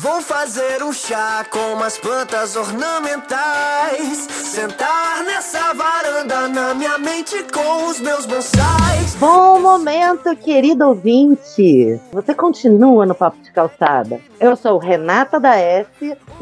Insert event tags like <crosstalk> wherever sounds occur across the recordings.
Vou fazer um chá com umas plantas ornamentais. Sentar nessa varanda na minha mente com os meus bonsais. Bom momento, querido ouvinte. Você continua no Papo de Calçada. Eu sou Renata da S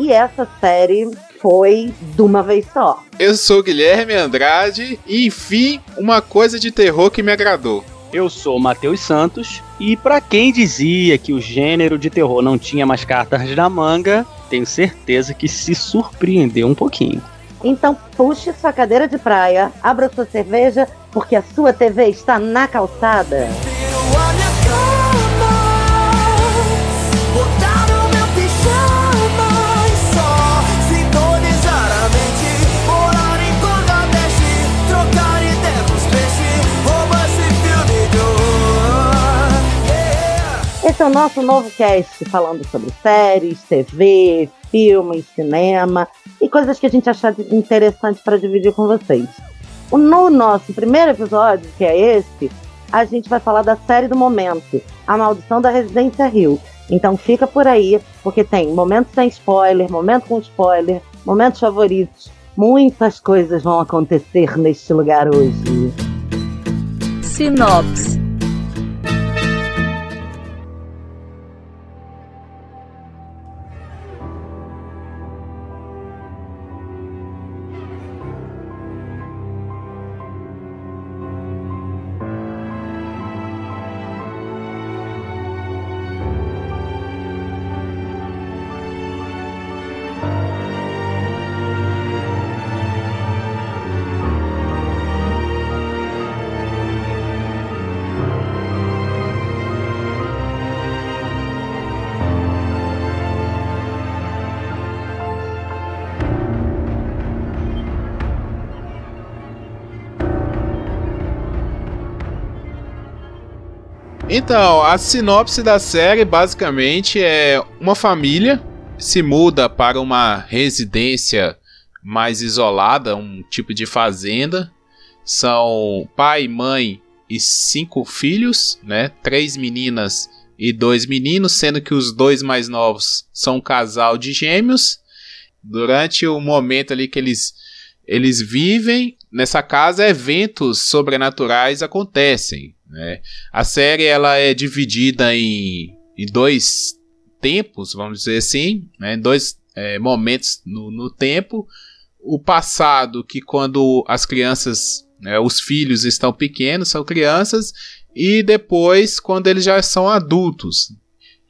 e essa série foi de uma vez só. Eu sou Guilherme Andrade e enfim, uma coisa de terror que me agradou. Eu sou Matheus Santos e para quem dizia que o gênero de terror não tinha mais cartas na manga, tenho certeza que se surpreendeu um pouquinho. Então puxe sua cadeira de praia, abra sua cerveja, porque a sua TV está na calçada. Esse é o nosso novo cast falando sobre séries, TV, filmes, cinema e coisas que a gente achar interessante para dividir com vocês. No nosso primeiro episódio, que é esse, a gente vai falar da série do momento, A Maldição da Residência Rio. Então fica por aí, porque tem momentos sem spoiler, momento com spoiler, momentos favoritos. Muitas coisas vão acontecer neste lugar hoje. Sinopse. Então, a sinopse da série basicamente é uma família se muda para uma residência mais isolada, um tipo de fazenda. São pai, mãe e cinco filhos, né? Três meninas e dois meninos, sendo que os dois mais novos são um casal de gêmeos. Durante o momento ali que eles eles vivem nessa casa, eventos sobrenaturais acontecem, né? A série ela é dividida em, em dois tempos, vamos dizer assim, né? dois é, momentos no, no tempo. O passado, que quando as crianças, né, os filhos estão pequenos, são crianças, e depois quando eles já são adultos.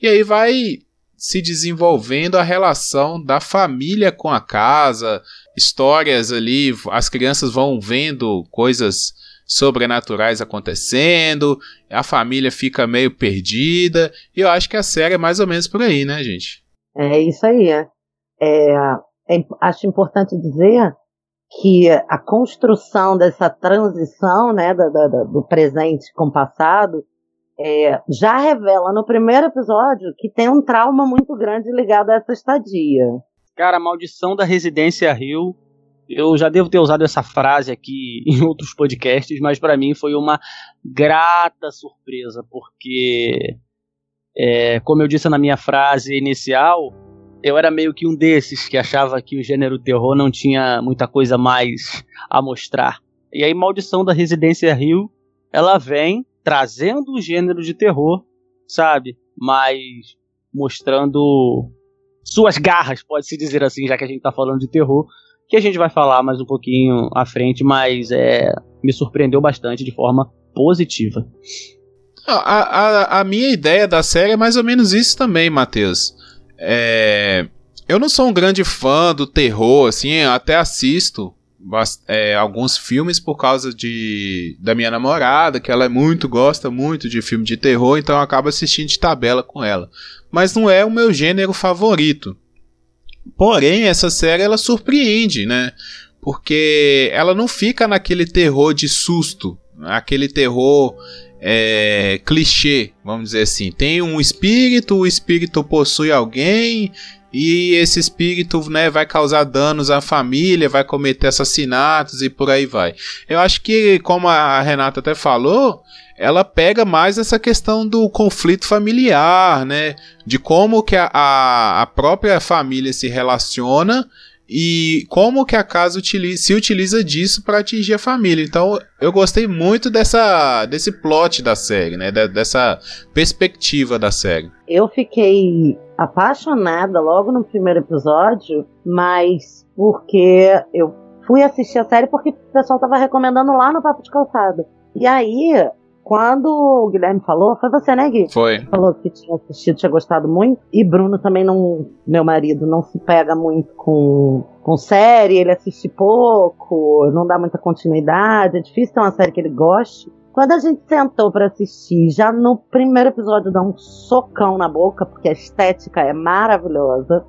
E aí vai se desenvolvendo a relação da família com a casa, histórias ali, as crianças vão vendo coisas sobrenaturais acontecendo, a família fica meio perdida, e eu acho que a série é mais ou menos por aí, né, gente? É isso aí. É, É, é acho importante dizer que a construção dessa transição né, da- da- da- do presente com o passado é, já revela no primeiro episódio que tem um trauma muito grande ligado a essa estadia. Cara, a maldição da residência Rio. Eu já devo ter usado essa frase aqui <laughs> em outros podcasts, mas pra mim foi uma grata surpresa, porque, é, como eu disse na minha frase inicial, eu era meio que um desses que achava que o gênero terror não tinha muita coisa mais a mostrar. E aí, Maldição da Residência Rio, ela vem trazendo o gênero de terror, sabe? Mas mostrando suas garras, pode-se dizer assim, já que a gente tá falando de terror, que a gente vai falar mais um pouquinho à frente, mas é, me surpreendeu bastante de forma positiva. A, a, a minha ideia da série é mais ou menos isso também, Matheus. É, eu não sou um grande fã do terror, assim, até assisto é, alguns filmes por causa de da minha namorada, que ela é muito gosta muito de filme de terror, então eu acabo assistindo de tabela com ela. Mas não é o meu gênero favorito. Porém, essa série ela surpreende, né? Porque ela não fica naquele terror de susto, aquele terror é, clichê, vamos dizer assim. Tem um espírito, o espírito possui alguém e esse espírito né, vai causar danos à família, vai cometer assassinatos e por aí vai. Eu acho que, como a Renata até falou, ela pega mais essa questão do conflito familiar, né? De como que a, a própria família se relaciona e como que a casa utiliza, se utiliza disso para atingir a família. Então, eu gostei muito dessa desse plot da série, né? dessa perspectiva da série. Eu fiquei apaixonada logo no primeiro episódio, mas porque eu fui assistir a série porque o pessoal tava recomendando lá no Papo de Calçada. E aí, quando o Guilherme falou, foi você, né, Gui? Foi. Falou que tinha assistido, tinha gostado muito. E Bruno também não, meu marido, não se pega muito com, com série, ele assiste pouco, não dá muita continuidade, é difícil ter uma série que ele goste. Quando a gente sentou para assistir, já no primeiro episódio dá um socão na boca, porque a estética é maravilhosa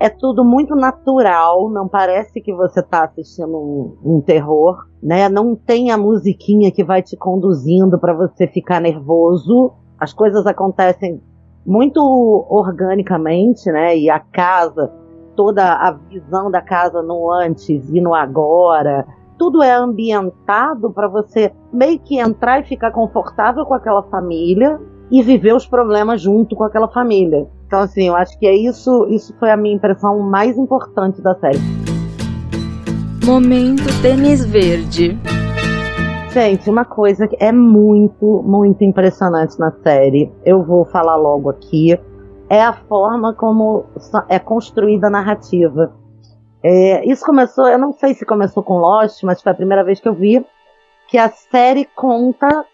é tudo muito natural, não parece que você está assistindo um, um, terror, né? Não tem a musiquinha que vai te conduzindo para você ficar nervoso. As coisas acontecem muito organicamente, né? E a casa, toda a visão da casa no antes e no agora, tudo é ambientado para você meio que entrar e ficar confortável com aquela família e viver os problemas junto com aquela família. Então, assim, eu acho que é isso, isso foi a minha impressão mais importante da série. Momento tênis verde. Gente, uma coisa que é muito, muito impressionante na série, eu vou falar logo aqui, é a forma como é construída a narrativa. É, isso começou, eu não sei se começou com Lost, mas foi a primeira vez que eu vi que a série conta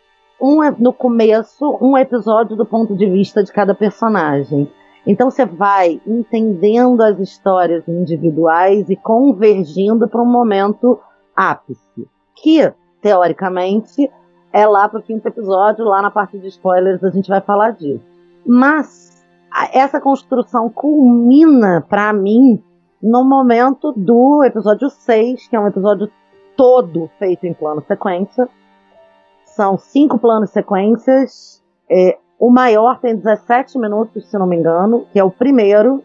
um, no começo um episódio do ponto de vista de cada personagem. Então você vai entendendo as histórias individuais e convergindo para um momento ápice, que teoricamente é lá para o quinto episódio, lá na parte de spoilers a gente vai falar disso. Mas essa construção culmina para mim no momento do episódio 6, que é um episódio todo feito em plano sequência. São cinco planos sequências. É, o maior tem 17 minutos, se não me engano, que é o primeiro.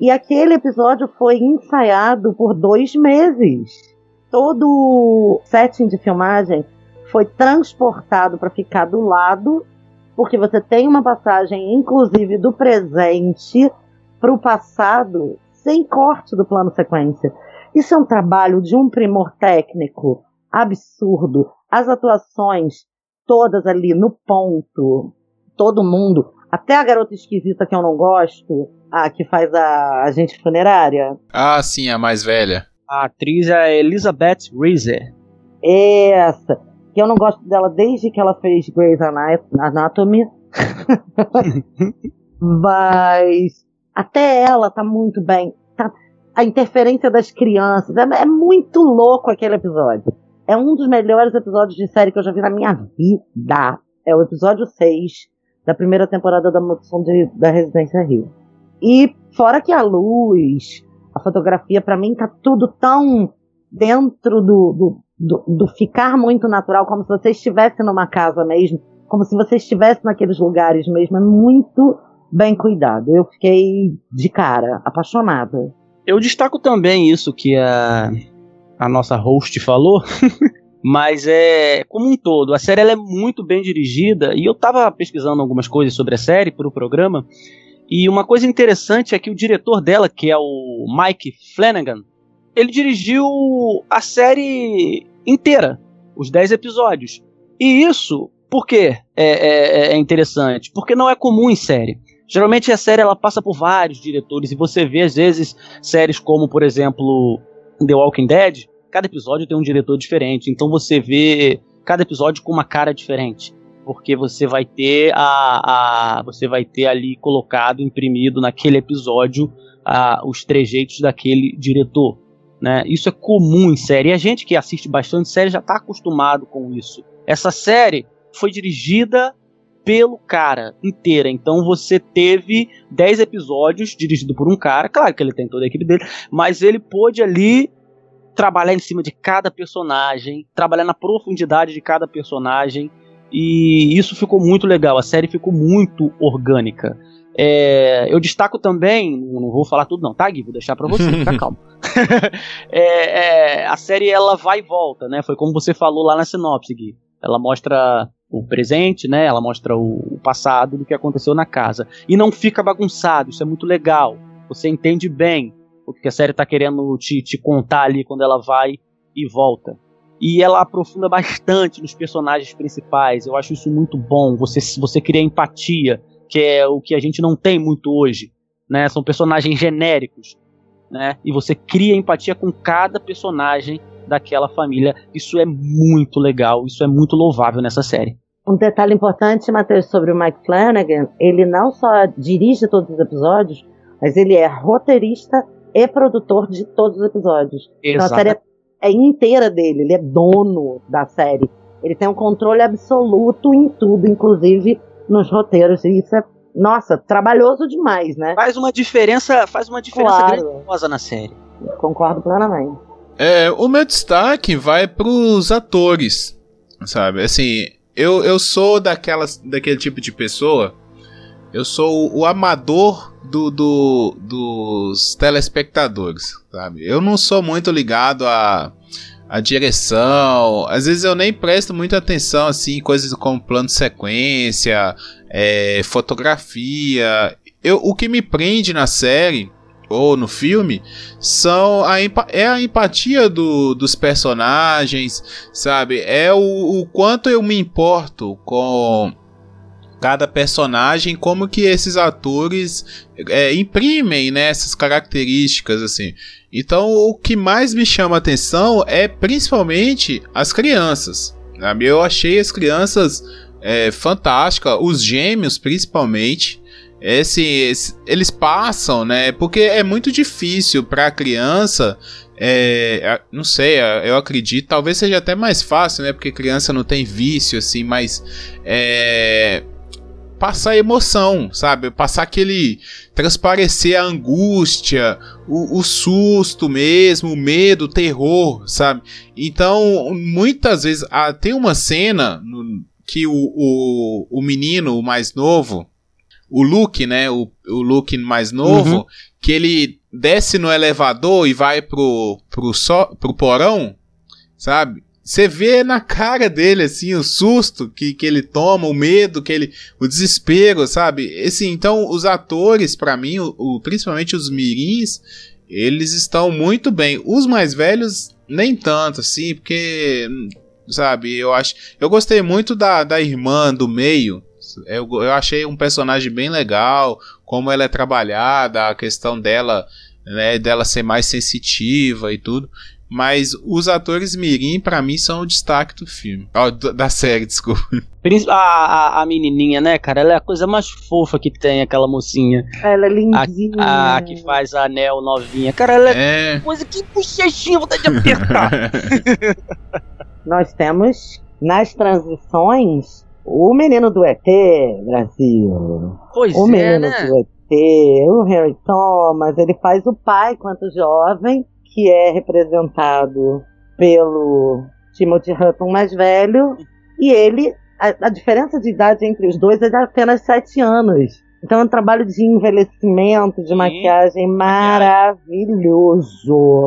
E aquele episódio foi ensaiado por dois meses. Todo o setting de filmagem foi transportado para ficar do lado, porque você tem uma passagem, inclusive, do presente para o passado, sem corte do plano sequência. Isso é um trabalho de um primor técnico absurdo. As atuações todas ali no ponto, todo mundo, até a garota esquisita que eu não gosto, a que faz a agente funerária. Ah, sim, a mais velha. A atriz é Elizabeth Reese. Essa. Que eu não gosto dela desde que ela fez Grey's Anatomy. <laughs> Mas até ela tá muito bem. Tá, a interferência das crianças. É, é muito louco aquele episódio. É um dos melhores episódios de série que eu já vi na minha vida. É o episódio 6 da primeira temporada da Maldição de, da Residência Rio. E fora que a luz, a fotografia, para mim tá tudo tão dentro do, do, do, do, ficar muito natural, como se você estivesse numa casa mesmo, como se você estivesse naqueles lugares mesmo. É muito bem cuidado. Eu fiquei de cara, apaixonada. Eu destaco também isso que a, a nossa host falou, <laughs> Mas é como um todo, a série ela é muito bem dirigida e eu estava pesquisando algumas coisas sobre a série para o programa. E uma coisa interessante é que o diretor dela, que é o Mike Flanagan, ele dirigiu a série inteira, os 10 episódios. E isso, por que é, é, é interessante? Porque não é comum em série. Geralmente a série ela passa por vários diretores e você vê às vezes séries como, por exemplo, The Walking Dead, cada episódio tem um diretor diferente. Então você vê cada episódio com uma cara diferente. Porque você vai ter a, a você vai ter ali colocado, imprimido naquele episódio a, os trejeitos daquele diretor. Né? Isso é comum em série. E a gente que assiste bastante série já está acostumado com isso. Essa série foi dirigida pelo cara inteira. Então você teve 10 episódios dirigido por um cara, claro que ele tem toda a equipe dele, mas ele pôde ali trabalhar em cima de cada personagem, trabalhar na profundidade de cada personagem E isso ficou muito legal, a série ficou muito orgânica. É, eu destaco também, não vou falar tudo não, tá Gui? Vou deixar pra você, fica <laughs> calmo. <laughs> é, é, a série ela vai e volta, né? Foi como você falou lá na sinopse, Gui. Ela mostra o presente, né? Ela mostra o, o passado do que aconteceu na casa. E não fica bagunçado, isso é muito legal. Você entende bem o que a série tá querendo te, te contar ali quando ela vai e volta. E ela aprofunda bastante nos personagens principais. Eu acho isso muito bom. Você, você cria empatia, que é o que a gente não tem muito hoje. Né? São personagens genéricos. Né? E você cria empatia com cada personagem daquela família. Isso é muito legal, isso é muito louvável nessa série. Um detalhe importante, Matheus, sobre o Mike Flanagan, ele não só dirige todos os episódios, mas ele é roteirista e produtor de todos os episódios. Então a série é, é inteira dele, ele é dono da série. Ele tem um controle absoluto em tudo, inclusive nos roteiros. E isso é, nossa, trabalhoso demais, né? Faz uma diferença, faz uma diferença Claro. grandiosa na série. Concordo plenamente. É, o meu destaque vai pros atores, sabe? Assim, eu, eu sou daquelas, daquele tipo de pessoa. Eu sou o, amador do, do- dos telespectadores, sabe? Eu não sou muito ligado a, a direção. Às vezes eu nem presto muita atenção assim, em coisas como plano de sequência, é, fotografia. Eu, o que me prende na série ou no filme são a, é a empatia do- dos personagens, sabe? É o, o quanto eu me importo com cada personagem, como que esses atores é, imprimem né, essas características assim. Então o que mais me chama atenção é principalmente as crianças. sabe? Eu achei as crianças é, fantásticas, os gêmeos principalmente. Esse, esse- eles passam, né? Porque é muito difícil para a criança. é, não sei, eu acredito, talvez seja até mais fácil, né? Porque criança não tem vício, assim, mas é, passar emoção, sabe? Passar aquele. transparecer a angústia, o, o susto mesmo, o medo, o terror, sabe? Então, muitas vezes. ah, tem uma cena no- que o, o, o menino, o mais novo, o Luke, né? O, o Luke mais novo, Uhum. que ele desce no elevador e vai pro, pro, só, pro porão, sabe? Você vê na cara dele, assim, o susto que, que ele toma, o medo que ele. o desespero, sabe? Assim, então, os atores, pra mim, o, o- principalmente os mirins, eles estão muito bem. Os mais velhos, nem tanto, assim, porque. Sabe, eu acho. Eu gostei muito da, da irmã do meio. Eu, eu achei um personagem bem legal, como ela é trabalhada, a questão dela, né, dela ser mais sensitiva e tudo. Mas os atores mirim, pra mim, são o destaque do filme. Ó, da série, <laughs> desculpa. A, a, a menininha, né, cara? Ela é a coisa mais fofa que tem, aquela mocinha. Ela é lindinha. A que faz a Anel novinha. Cara, ela é É. coisa que bochechinha, vontade de apertar. <laughs> <laughs> Nós temos nas transições o menino do ET, Brasil. pois o é, menino né? do ET, o Harry Thomas, ele faz o pai quanto jovem, que é representado pelo Timothy Hutton mais velho, e ele, a, a diferença de idade entre os dois é de apenas sete anos. Então é um trabalho de envelhecimento, de Sim. maquiagem maravilhoso.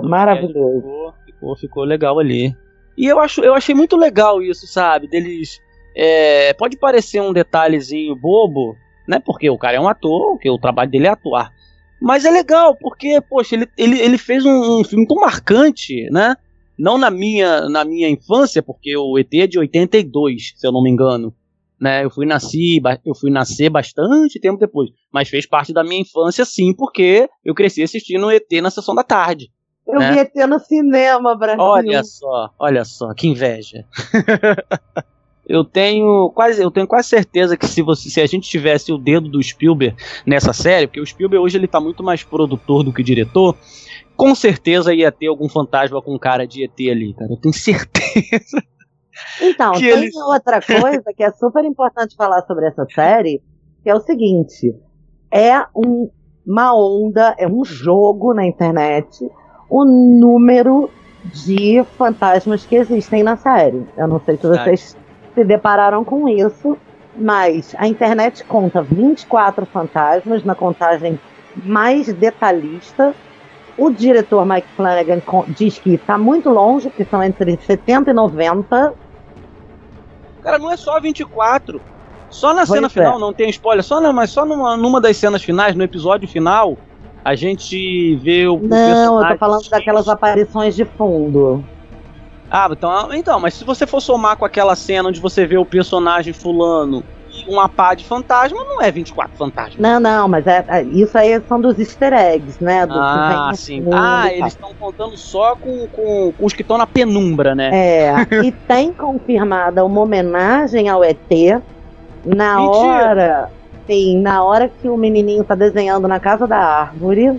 Maravilhoso. Ficou, ficou, ficou legal ali. E eu, acho, eu achei muito legal isso, sabe? Deles. é, pode parecer um detalhezinho bobo, né? Porque o cara é um ator, porque o trabalho dele é atuar. Mas é legal, porque, poxa, ele, ele, ele fez um, um filme tão marcante, né? Não na minha, na minha infância, porque o ET é de 82, se eu não me engano. Né, eu fui nasci, eu fui nascer bastante tempo depois, mas fez parte da minha infância sim, porque eu cresci assistindo o ET na sessão da tarde. Eu né? vi ET no cinema, Brasil. Olha só, olha só, que inveja. <laughs> eu tenho quase, eu tenho quase certeza que se você, se a gente tivesse o dedo do Spielberg nessa série, porque o Spielberg hoje ele tá muito mais produtor do que diretor, com certeza ia ter algum fantasma com cara de ET ali, cara. Eu tenho certeza. Então, tem eles- outra coisa que é super importante falar sobre essa série, que é o seguinte: é um- uma onda, é um jogo na internet, o número de fantasmas que existem na série. Eu não sei se vocês se depararam com isso, mas a internet conta 24 fantasmas na contagem mais detalhista. O diretor Mike Flanagan diz que está muito longe, que são entre 70 e 90. Cara, não é só 24. Só na Pois cena é. final, não tem spoiler, só na, mas só numa, numa das cenas finais, no episódio final, a gente vê o, Não, eu tô falando daquelas aparições de fundo. Ah, então, então, mas se você for somar com aquela cena onde você vê o personagem fulano e uma pá de fantasma, não é 24 fantasmas. Não, não, mas é, é- isso aí são dos easter eggs, né? Do Ah, sim. Ah, eles estão contando só com, com, com os que estão na penumbra, né? É, <laughs> e tem confirmada uma homenagem ao ET na Mentira. hora. Sim, na hora que o menininho tá desenhando na casa da árvore,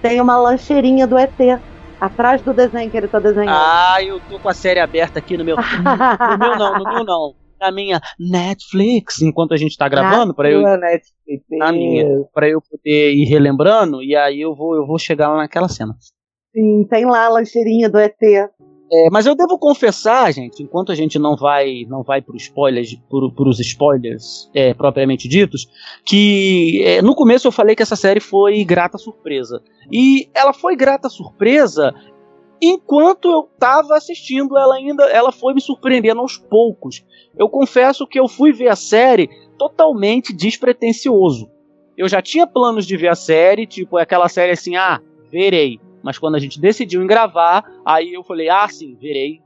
tem uma lancheirinha do ET. Atrás do desenho que ele tá desenhando. Ah, eu tô com a série aberta aqui no meu. No meu não, no meu não. Na minha Netflix, enquanto a gente tá gravando, pra eu, Netflix. Na minha. pra eu poder ir relembrando, e aí eu vou, eu vou chegar lá naquela cena. Sim, tem lá a lancheirinha do ET. É, mas eu devo confessar, gente, enquanto a gente não vai não vai para spoilers, pros spoilers é, propriamente ditos, que é, no começo eu falei que essa série foi grata surpresa. E ela foi grata surpresa enquanto eu tava assistindo, ela ainda ela foi me surpreendendo aos poucos. Eu confesso que eu fui ver a série totalmente despretensioso. Eu já tinha planos de ver a série, tipo, aquela série assim, ah, verei. Mas quando a gente decidiu em gravar, aí eu falei, ah, sim, verei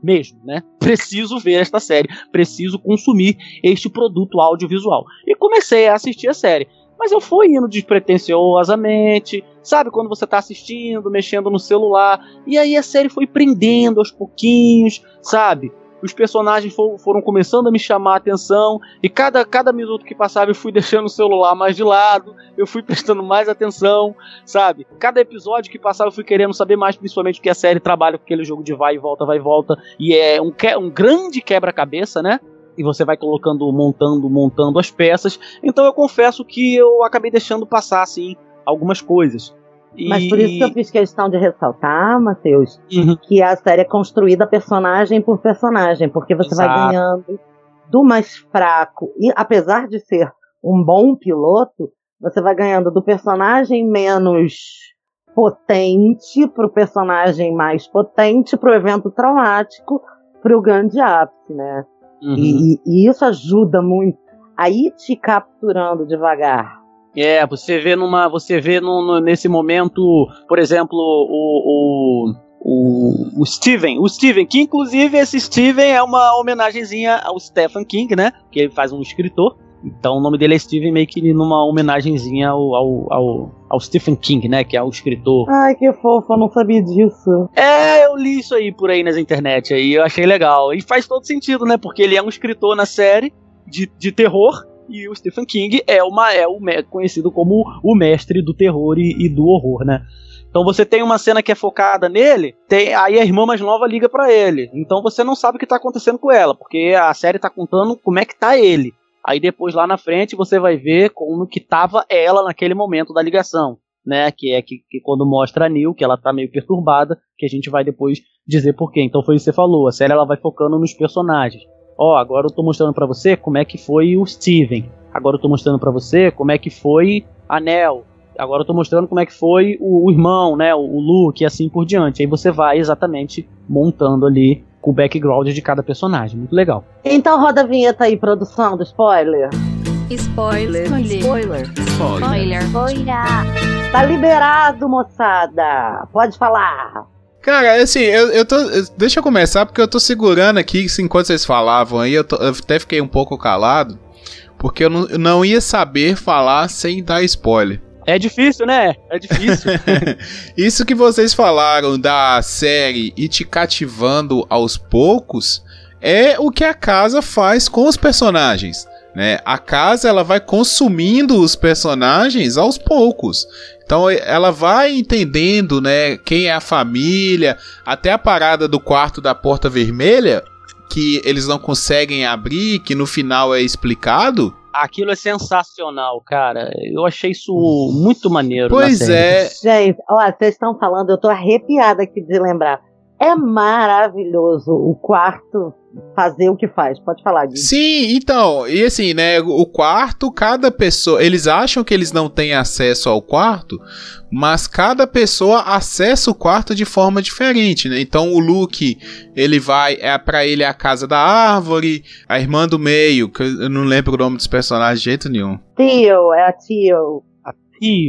mesmo, né? Preciso ver esta série, preciso consumir este produto audiovisual. E comecei a assistir a série. Mas eu fui indo despretensiosamente, sabe? Quando você tá assistindo, mexendo no celular, e aí a série foi prendendo aos pouquinhos, sabe? Os personagens fo- foram começando a me chamar a atenção, e cada, cada minuto que passava eu fui <laughs> deixando o celular mais de lado, eu fui prestando mais atenção, sabe? Cada episódio que passava eu fui querendo saber mais, principalmente porque a série trabalha com aquele jogo de vai e volta, vai e volta, e é um, que- um grande quebra-cabeça, né? E você vai colocando, montando, montando as peças. Então eu confesso que eu acabei deixando passar, assim, algumas coisas. E- Mas por isso que eu fiz questão de ressaltar, Matheus, Uhum. que a série é construída personagem por personagem, porque você vai Exato. ganhando do mais fraco, e apesar de ser um bom piloto, você vai ganhando do personagem menos potente pro personagem mais potente, pro evento traumático, pro grande ápice, né? Uhum. E, e- e isso ajuda muito a ir te capturando devagar. É, você vê numa. Você vê no, nesse momento, por exemplo, o, o, o, o Steven. O Steven, que inclusive esse Steven é uma homenagenzinha ao Stephen King, né? Que ele faz um escritor. Então o nome dele é Steven, meio que numa homenagenzinha ao, ao, ao, ao Stephen King, né? Que é o escritor. Ai, que fofo, eu não sabia disso. É, eu li isso aí por aí nas internet aí, eu achei legal. E faz todo sentido, né? Porque ele é um escritor na série de, de terror e o Stephen King é, uma, é o, conhecido como o mestre do terror e, e do horror, né? Então você tem uma cena que é focada nele, tem, aí a irmã mais nova liga pra ele. Então você não sabe o que tá acontecendo com ela, porque a série tá contando como é que tá ele. Aí depois lá na frente você vai ver como que tava ela naquele momento da ligação, né? Que é que, que quando mostra a Neil, que ela tá meio perturbada, que a gente vai depois dizer por quê. Então foi isso que você falou, a série ela vai focando nos personagens. Ó, agora eu tô mostrando pra você como é que foi o Steven. Agora eu tô mostrando pra você como é que foi a Nell. Agora eu tô mostrando como é que foi o, o irmão, né? O, o Luke e assim por diante. Aí você vai exatamente montando ali com o background de cada personagem. Muito legal. Então roda a vinheta aí, produção do spoiler. Spoiler. Spoiler. Spoiler. Tá liberado, moçada. Pode falar. Cara, assim, eu, eu tô. Deixa eu começar, porque eu tô segurando aqui, enquanto vocês falavam aí, eu, tô- eu até fiquei um pouco calado, porque eu não, eu não ia saber falar sem dar spoiler. É difícil, né? É difícil. <laughs> Isso que vocês falaram da série e te cativando aos poucos é o que a casa faz com os personagens. Né? A casa ela vai consumindo os personagens aos poucos. Então ela vai entendendo, né, quem é a família, até a parada do quarto da porta vermelha que eles não conseguem abrir, que no final é explicado. Aquilo é sensacional, cara. Eu achei isso muito maneiro. na Pois série. é, Gente, ó, vocês estão falando, eu tô arrepiada aqui de lembrar. É maravilhoso o quarto fazer o que faz. Pode falar, Gui. Sim, então, e assim, né, o quarto, cada pessoa, eles acham que eles não têm acesso ao quarto, mas cada pessoa acessa o quarto de forma diferente, né? Então o Luke, ele vai, é para ele a casa da árvore, a irmã do meio, que eu não lembro o nome dos personagens de jeito nenhum. Tio, é a Tio.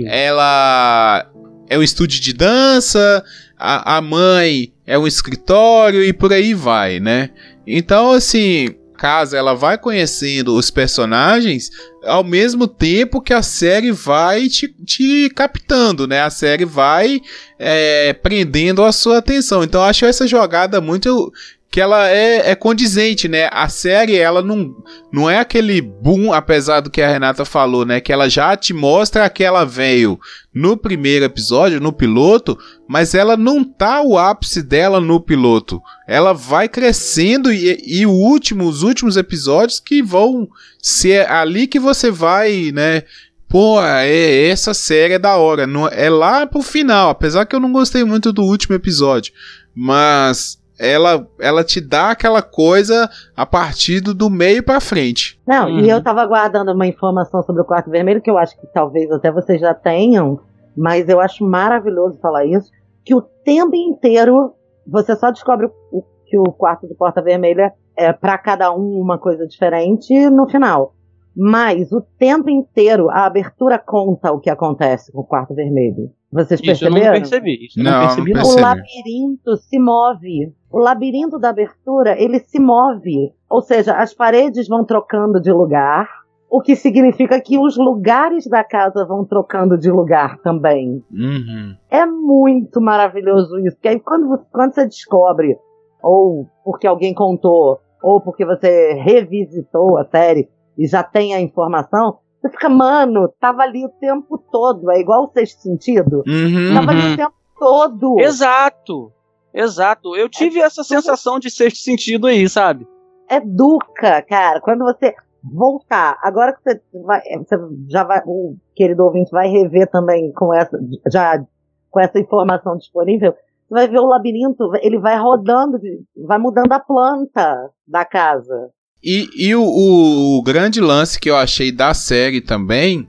Ela é um estúdio de dança, a, a mãe é um escritório e por aí vai, né? Então, assim, caso ela vai conhecendo os personagens ao mesmo tempo que a série vai te, te captando, né? A série vai é, prendendo a sua atenção. Então, acho essa jogada muito que ela é, é condizente, né? A série, ela não, não é aquele boom, apesar do que a Renata falou, né? Que ela já te mostra que ela veio no primeiro episódio, no piloto, mas ela não tá o ápice dela no piloto. Ela vai crescendo e, e o último, os últimos episódios que vão ser ali que você vai, né? Pô, é, essa série é da hora. Não, é lá pro final, apesar que eu não gostei muito do último episódio. Mas ela, ela te dá aquela coisa a partir do, do meio pra frente. Não, Uhum. e eu tava guardando uma informação sobre o quarto vermelho, que eu acho que talvez até vocês já tenham, mas eu acho maravilhoso falar isso, que o tempo inteiro você só descobre o, que o quarto de porta vermelha é para cada um uma coisa diferente no final. Mas o tempo inteiro a abertura conta o que acontece com o quarto vermelho. Vocês isso eu não perceberam? percebi. Isso eu Não, não não percebi, não. percebi. O labirinto se move. O labirinto da abertura, ele se move. Ou seja, as paredes vão trocando de lugar, o que significa que os lugares da casa vão trocando de lugar também. Uhum. É muito maravilhoso isso. Porque aí quando você, quando você descobre, ou porque alguém contou, ou porque você revisitou a série e já tem a informação, você fica, mano, tava ali o tempo todo. É igual o sexto sentido. Uhum. Tava ali Uhum. o tempo todo. Exato. Exato. Eu tive essa sensação de sexto sentido aí, sabe? educa, cara. Quando você voltar, agora que você vai, você já vai, o querido ouvinte vai rever também com essa, já com essa informação disponível, você vai ver o labirinto, ele vai rodando, vai mudando a planta da casa. E, e o, o grande lance que eu achei da série também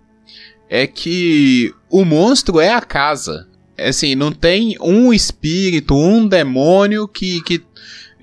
é que o monstro é a casa. É Assim, não tem um espírito, um demônio que, que,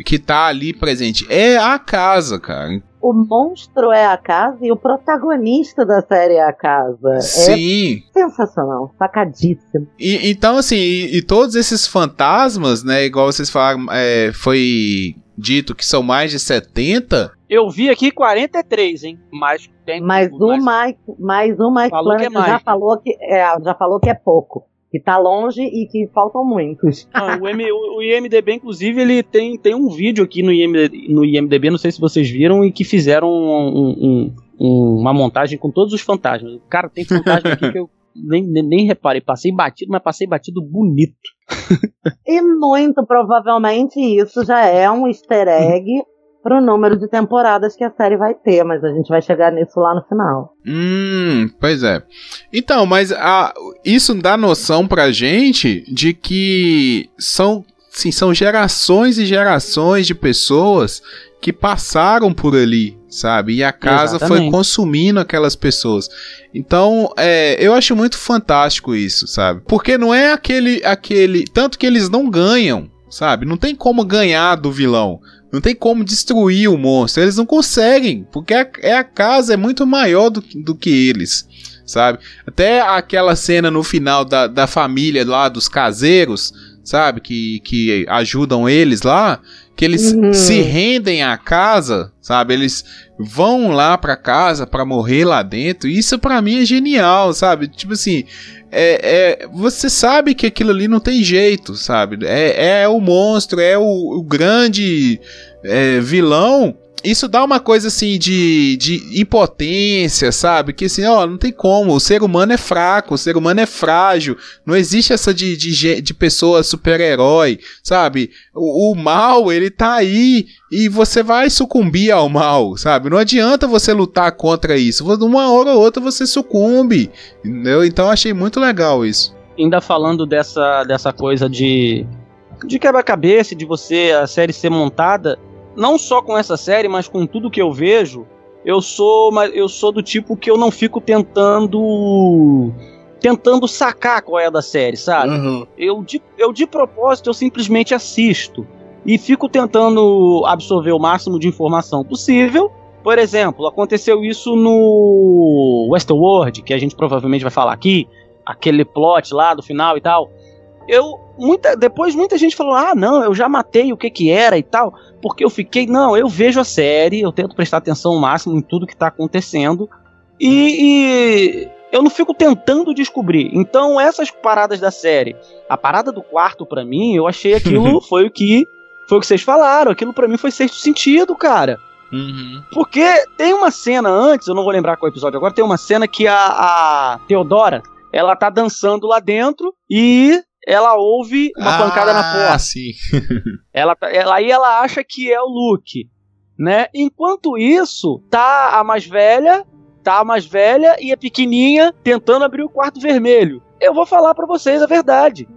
que tá ali presente. É a casa, cara. O monstro é a casa e o protagonista da série é a casa. Sim. É sensacional, sacadíssimo. E, então, assim, e, e todos esses fantasmas, né? Igual vocês falaram, é, foi dito que são mais de 70. Eu vi aqui 43, hein? Mas tem. Mas o Mike, mais o Mike Falou que é Flanagan já mais. falou que é, já falou que é pouco, que tá longe e que faltam muitos. <laughs> Ah, o, M- o- o IMDB, inclusive, ele tem, tem um vídeo aqui no IMDB, no IMDB, não sei se vocês viram, e que fizeram um- um- um- uma montagem com todos os fantasmas. Cara, tem fantasma aqui que eu <laughs> nem, nem, nem reparei. Passei batido, mas passei batido bonito. E muito provavelmente isso já é um easter egg pro número de temporadas que a série vai ter, mas a gente vai chegar nisso lá no final. Hum, pois é. Então, mas a, isso dá noção pra gente de que são, sim, são gerações e gerações de pessoas que passaram por ali, sabe? E a casa foi Exatamente. consumindo aquelas pessoas. Então, é, eu acho muito fantástico isso, sabe? Porque não é aquele, aquele, tanto que eles não ganham, sabe? Não tem como ganhar do vilão. Não tem como destruir o monstro. Eles não conseguem, porque a, é a casa é muito maior do, que- do que eles, sabe? Até aquela cena no final da, da família lá dos caseiros, sabe? Que, que ajudam eles lá, que eles Uhum. se rendem à casa, sabe? Eles vão lá pra casa pra morrer lá dentro. Isso pra mim é genial, sabe? Tipo assim, é, é- você sabe que aquilo ali não tem jeito, sabe? É, é o monstro, é o, o grande é, vilão. Isso dá uma coisa assim de, de impotência, sabe? Que assim, ó, não tem como. O ser humano é fraco, o ser humano é frágil. Não existe essa de, de, de pessoa super-herói, sabe? O, o mal, ele tá aí e você vai sucumbir ao mal, sabe? Não adianta você lutar contra isso. Uma hora ou outra você sucumbe, entendeu? Então achei muito legal isso. Ainda falando dessa, dessa coisa de de quebra-cabeça, de você a série ser montada, não só com essa série, mas com tudo que eu vejo, eu sou, eu sou do tipo que eu não fico tentando tentando sacar qual é a da série, sabe? Uhum. Eu, de, eu de propósito eu simplesmente assisto e fico tentando absorver o máximo de informação possível. Por exemplo, aconteceu isso no Westworld, que a gente provavelmente vai falar aqui, aquele plot lá do final e tal. Eu muita depois muita gente falou: "Ah, não, eu já matei o que que era e tal", porque eu fiquei, não, eu vejo a série, eu tento prestar atenção ao máximo em tudo que tá acontecendo. E, e eu não fico tentando descobrir. Então, essas paradas da série, a parada do quarto para mim, eu achei aquilo <laughs> foi o que foi o que vocês falaram. Aquilo para mim foi sexto sentido, cara. Uhum. Porque tem uma cena antes, eu não vou lembrar qual episódio agora, tem uma cena que a, a Teodora, ela tá dançando lá dentro e ela ouve uma ah, pancada na porta. sim. <laughs> ela, tá, ela aí ela acha que é o Luke, né? Enquanto isso, tá a mais velha, tá a mais velha e a pequenininha tentando abrir o quarto vermelho. Eu vou falar para vocês a verdade.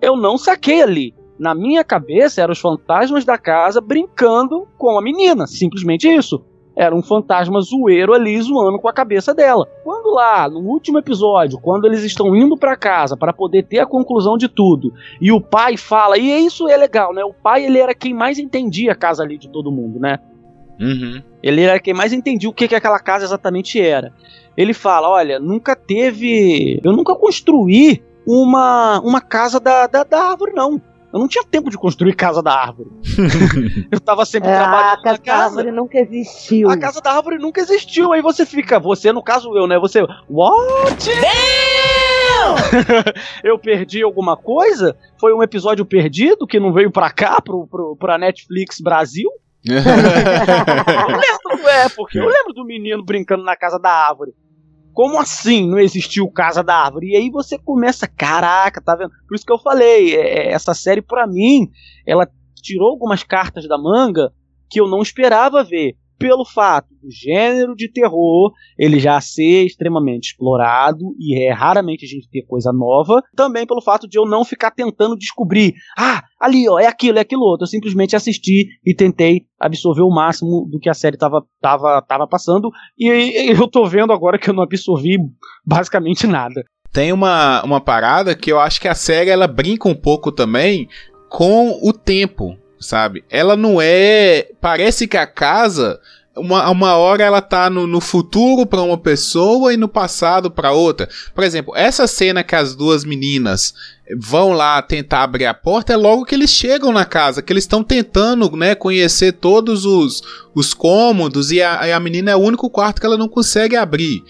Eu não saquei ali. Na minha cabeça eram os fantasmas da casa brincando com a menina, simplesmente isso. Era um fantasma zoeiro ali zoando com a cabeça dela. Quando lá, no último episódio, quando eles estão indo para casa para poder ter a conclusão de tudo, e o pai fala, e isso é legal, né? O pai ele era quem mais entendia a casa ali de todo mundo, né? Uhum. Ele era quem mais entendia o que, que aquela casa exatamente era. Ele fala: Olha, nunca teve. Eu nunca construí uma, uma casa da, da, da árvore, não. Eu não tinha tempo de construir casa da árvore. <laughs> eu tava sempre É, trabalhando a na casa da casa. árvore nunca existiu. A casa da árvore nunca existiu. Aí você fica, você, no caso eu, né? Você, what? <laughs> eu perdi alguma coisa? Foi um episódio perdido que não veio pra cá, pro, pro, pra Netflix Brasil? <laughs> Eu lembro, é, porque eu lembro do menino brincando na casa da árvore. Como assim não existiu casa da árvore? E aí você começa, caraca, tá vendo? Por isso que eu falei, é, essa série pra mim, ela tirou algumas cartas da manga que eu não esperava ver. Pelo fato do gênero de terror ele já ser extremamente explorado e é raramente a gente ter coisa nova. Também pelo fato de eu não ficar tentando descobrir, ah, ali ó, é aquilo, é aquilo outro. Eu simplesmente assisti e tentei absorver o máximo do que a série tava, tava, tava passando. E <laughs> eu tô vendo agora que eu não absorvi basicamente nada. Tem uma, uma parada que eu acho que a série ela brinca um pouco também com o tempo, sabe? Ela não é. Parece que a casa. Uma, uma hora ela tá no, no futuro para uma pessoa e no passado para outra. Por exemplo, essa cena que as duas meninas vão lá tentar abrir a porta é logo que eles chegam na casa, que eles estão tentando, né, conhecer todos os, os cômodos e a, a menina é o único quarto que ela não consegue abrir.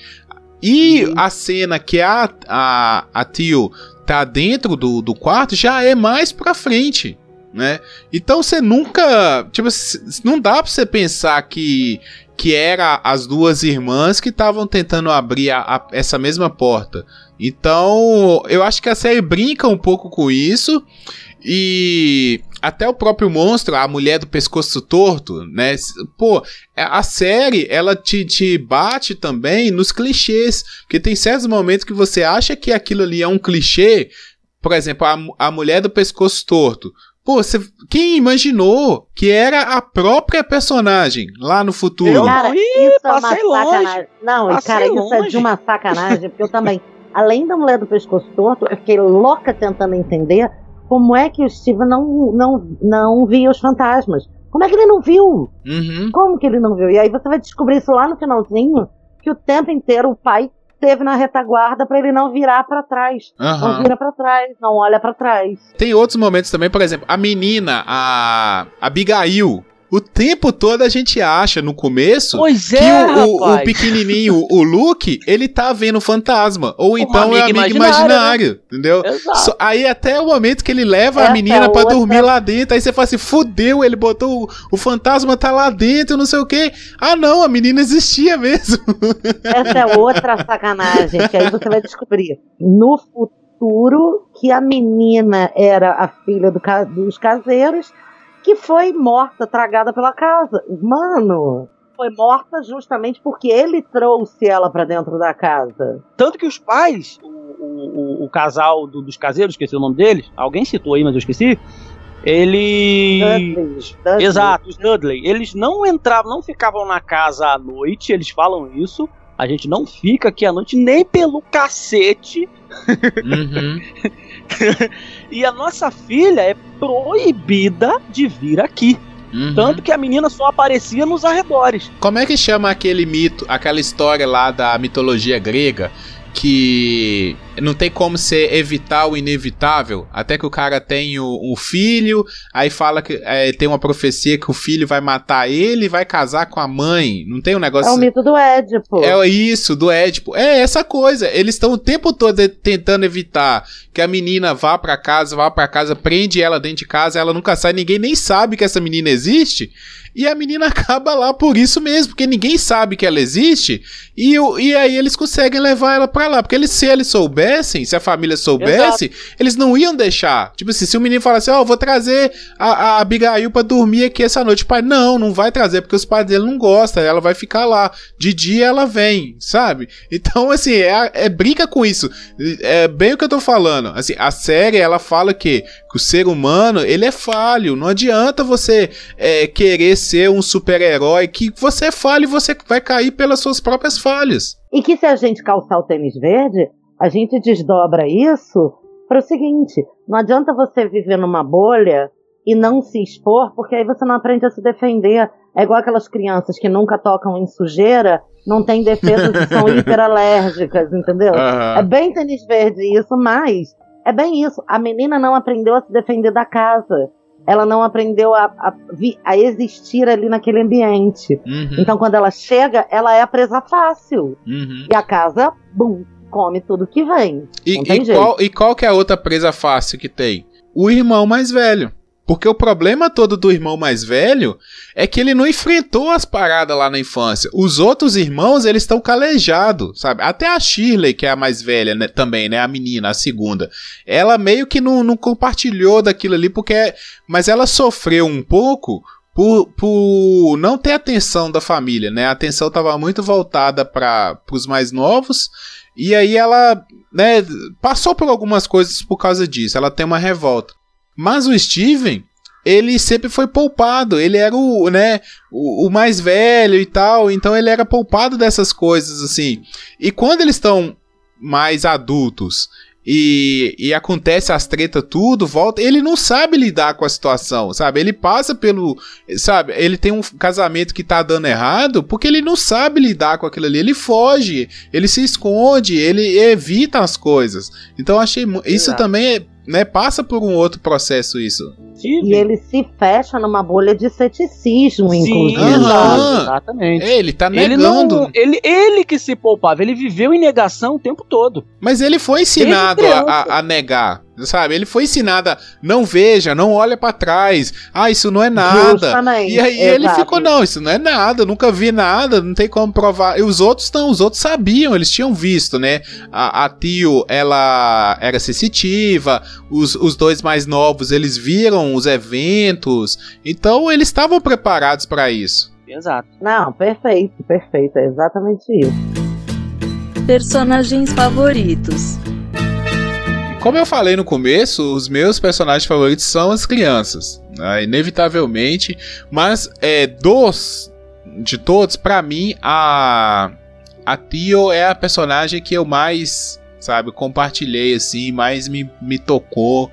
E a cena que a, a, a Tio tá dentro do, do quarto já é mais pra frente, né? Então você nunca. Tipo, não dá pra você pensar que, que era as duas irmãs que estavam tentando abrir a- a- essa mesma porta. Então, eu acho que a série brinca um pouco com isso. E até o próprio monstro, a mulher do pescoço torto, né? Pô, a série, ela te, te bate também nos clichês. Porque tem certos momentos que você acha que aquilo ali é um clichê. Por exemplo, a, a mulher do pescoço torto. Pô, você, quem imaginou que era a própria personagem lá no futuro? Eu- Cara, Ih, isso é uma longe. sacanagem. Não, Passei cara, isso é longe. de uma sacanagem, porque eu também, além da mulher do pescoço torto, eu fiquei louca tentando entender como é que o Steve não, não, não via os fantasmas. Como é que ele não viu? Uhum. Como que ele não viu? E aí você vai descobrir isso lá no finalzinho, que o tempo inteiro o pai esteve na retaguarda pra ele não virar pra trás. Não Aham. vira pra trás, não olha pra trás. Tem outros momentos também, por exemplo, a menina, a Abigail. O tempo todo a gente acha no começo Pois que é, o, o- o pequenininho, o Luke, ele tá vendo fantasma. Ou então é amigo amigo imaginário, imaginário, entendeu? Exato. Só- aí até o momento que ele leva a Essa menina é pra outra- dormir lá dentro, aí você fala assim, fudeu, ele botou o, o fantasma tá lá dentro, não sei o quê. Ah não, a menina existia mesmo. <laughs> Essa é outra sacanagem, que aí você vai descobrir no futuro que a menina era a filha do dos caseiros que foi morta, tragada pela casa. Mano, foi morta justamente porque ele trouxe ela pra dentro da casa. Tanto que os pais, o, o- o- casal do- dos caseiros, esqueci o nome deles, alguém citou aí, mas eu esqueci. Eles. Dudley. Exato, os Dudley. Eles não entravam, não ficavam na casa à noite, eles falam isso. A gente não fica aqui à noite nem pelo cacete. Uhum. <laughs> E a nossa filha é proibida de vir aqui. Uhum. Tanto que a menina só aparecia nos arredores. Como é que chama aquele mito, aquela história lá da mitologia grega que não tem como você evitar o inevitável, até que o cara tem o, filho, aí fala que é, tem uma profecia que o filho vai matar ele e vai casar com a mãe. Não tem um negócio É o mito do Édipo. É isso, do Édipo. É essa coisa. Eles estão o tempo todo tentando evitar que a menina vá pra casa, vá pra casa, prende ela dentro de casa, ela nunca sai, ninguém nem sabe que essa menina existe. E a menina <laughs> acaba lá por isso mesmo, porque ninguém sabe que ela existe. E, e aí eles conseguem levar ela pra lá. Porque eles, se eles soubessem, se a família soubesse, eles não iam deixar. Tipo assim, se o menino falasse, ó, eu vou trazer a, a Abigail pra dormir aqui essa noite. Pai, não, não vai trazer, porque os pais dele não gostam. Ela vai ficar lá. De dia ela vem, sabe? Então, assim, é, é brinca com isso. É bem o que eu tô falando. Assim, a série, ela fala que, que o ser humano, ele é falho. Não adianta você é, querer ser um super-herói, que você é falho e você vai cair pelas suas próprias falhas. E que se a gente calçar o tênis verde, a gente desdobra isso para o seguinte: não adianta você viver numa bolha e não se expor, porque aí você não aprende a se defender. É igual aquelas crianças que nunca tocam em sujeira, não têm defesas e são <laughs> hiperalérgicas, entendeu? Aham. É bem tênis verde isso, mas é bem isso. A menina não aprendeu a se defender da casa. Ela não aprendeu a, a, a existir ali naquele ambiente. Uhum, Então, quando ela chega, ela é a presa fácil. uhum. E a casa, bum, come tudo que vem. E, e qual, e qual que é a outra presa fácil que tem? O irmão mais velho. Porque o problema todo do irmão mais velho é que ele não enfrentou as paradas lá na infância. Os outros irmãos, eles estão calejados, sabe? Até a Shirley, que é a mais velha né, também, né? A menina, a segunda. Ela meio que não, não compartilhou daquilo ali, porque... Mas ela sofreu um pouco por, por não ter atenção da família, né? A atenção estava muito voltada para os mais novos. E aí ela né, passou por algumas coisas por causa disso. Ela tem uma revolta. Mas o Steven, ele sempre foi poupado. Ele era o, né, o, o mais velho e tal. Então ele era poupado dessas coisas, assim. E quando eles estão mais adultos e, e acontece as tretas tudo, volta, ele não sabe lidar com a situação, sabe? Ele passa pelo, sabe? Ele tem um casamento que tá dando errado porque ele não sabe lidar com aquilo ali, ele foge, ele se esconde, ele evita as coisas. Então achei isso também é, né, passa por um outro processo isso. E ele se fecha numa bolha de ceticismo, Sim, inclusive. Aham. exatamente. É, ele tá Ele negando, não, ele, ele que se poupava, ele viveu em negação o tempo todo. mas ele foi ensinado a- a negar, sabe? Ele foi ensinado a não veja, não olha pra trás. Ah, isso não é nada. Justamente. E aí ele exato. ficou, não, isso não é nada, nunca vi nada, não tem como provar. E os outros não, os outros sabiam, eles tinham visto, né? A, a Tio, ela era sensitiva, os, os dois mais novos, eles viram os eventos, então eles estavam preparados pra isso. Exato. Não, perfeito, perfeito. É exatamente isso. Personagens favoritos. Como eu falei no começo, os meus personagens favoritos são as crianças, né? inevitavelmente. Mas é, dos de todos, pra mim a a Tio é a personagem que eu mais, sabe, compartilhei assim, mais me, me tocou,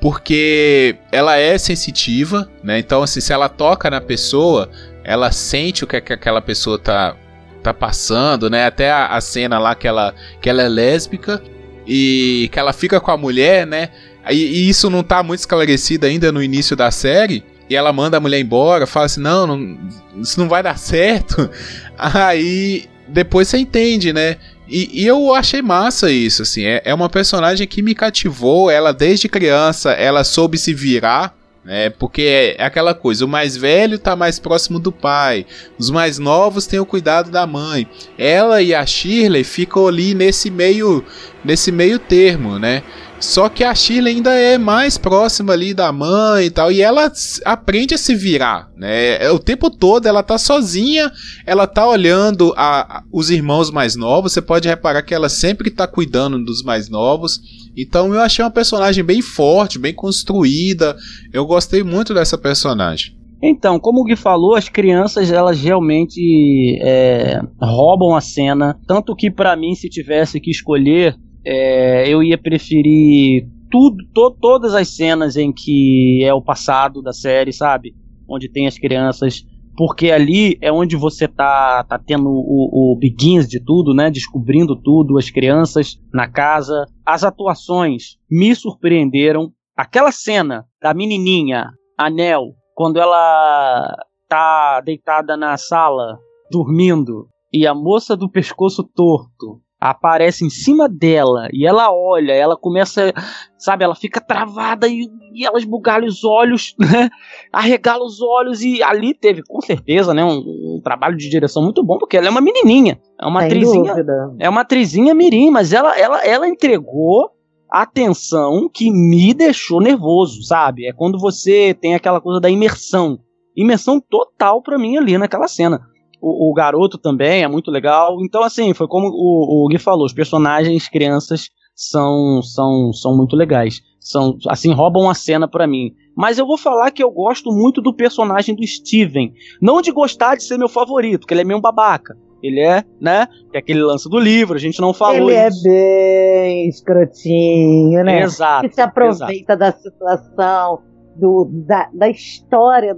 porque ela é sensitiva, né? Então assim, se ela toca na pessoa, ela sente o que, que aquela pessoa tá tá passando, né? Até a, a cena lá que ela que ela é lésbica e que ela fica com a mulher, né? E, e isso não tá muito esclarecido ainda no início da série. E ela manda a mulher embora, fala assim: não, não isso não vai dar certo. <laughs> Aí depois você entende, né? E, e eu achei massa isso, assim. É, é uma personagem que me cativou. Ela, desde criança, ela soube se virar. Né? porque é, é aquela coisa, o mais velho tá mais próximo do pai, os mais novos têm o cuidado da mãe. Ela e a Shirley ficam ali nesse meio nesse meio termo, né? Só que a Shirley ainda é mais próxima ali da mãe e tal. E ela aprende a se virar, né? É, o tempo todo ela tá sozinha, ela tá olhando a, a, os irmãos mais novos. Você pode reparar que ela sempre tá cuidando dos mais novos. Então eu achei uma personagem bem forte, bem construída. Eu gostei muito dessa personagem. Então, como o Gui falou, as crianças elas realmente é, roubam a cena. Tanto que para mim, se tivesse que escolher, é, eu ia preferir tudo, to, todas as cenas em que é o passado da série, sabe? Onde tem as crianças. Porque ali é onde você tá, tá tendo o, o begins de tudo, né? Descobrindo tudo, as crianças na casa. As atuações me surpreenderam. Aquela cena da menininha, Anel, quando ela tá deitada na sala, dormindo, e a moça do pescoço torto aparece em cima dela e ela olha, ela começa, sabe, ela fica travada e, e ela esbugalha os olhos, <laughs> né? Arregala os olhos e ali teve com certeza, né, um, um trabalho de direção muito bom porque ela é uma menininha, é uma Sem atrizinha, dúvida. é uma atrizinha mirim, mas ela, ela, ela entregou atenção que me deixou nervoso, sabe? É quando você tem aquela coisa da imersão. Imersão total para mim ali naquela cena. O, o, garoto também é muito legal. Então, assim, foi como o, o Gui falou: os personagens, crianças, são, são, são muito legais. São, assim, roubam a cena para mim. Mas eu vou falar que eu gosto muito do personagem do Steven. Não de gostar de ser meu favorito, porque ele é meio babaca. Ele é, né? Tem aquele lance do livro, a gente não falou Ele é isso. é bem escrotinho, né? Exato. Que se aproveita exato. da situação, do, da, da história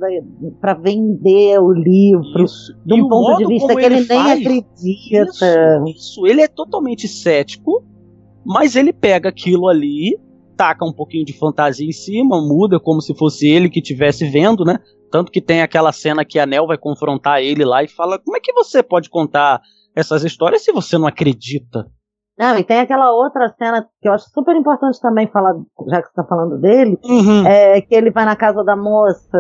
para vender o livro, isso. de um ponto de vista que ele, ele nem acredita. Isso, isso, ele é totalmente cético, mas ele pega aquilo ali, taca um pouquinho de fantasia em cima, muda como se fosse ele que estivesse vendo, né? Tanto que tem aquela cena que a Nel vai confrontar ele lá e fala: Como é que você pode contar essas histórias se você não acredita? Não, e tem aquela outra cena que eu acho super importante também falar, já que você tá falando dele, uhum. é que ele vai na casa da moça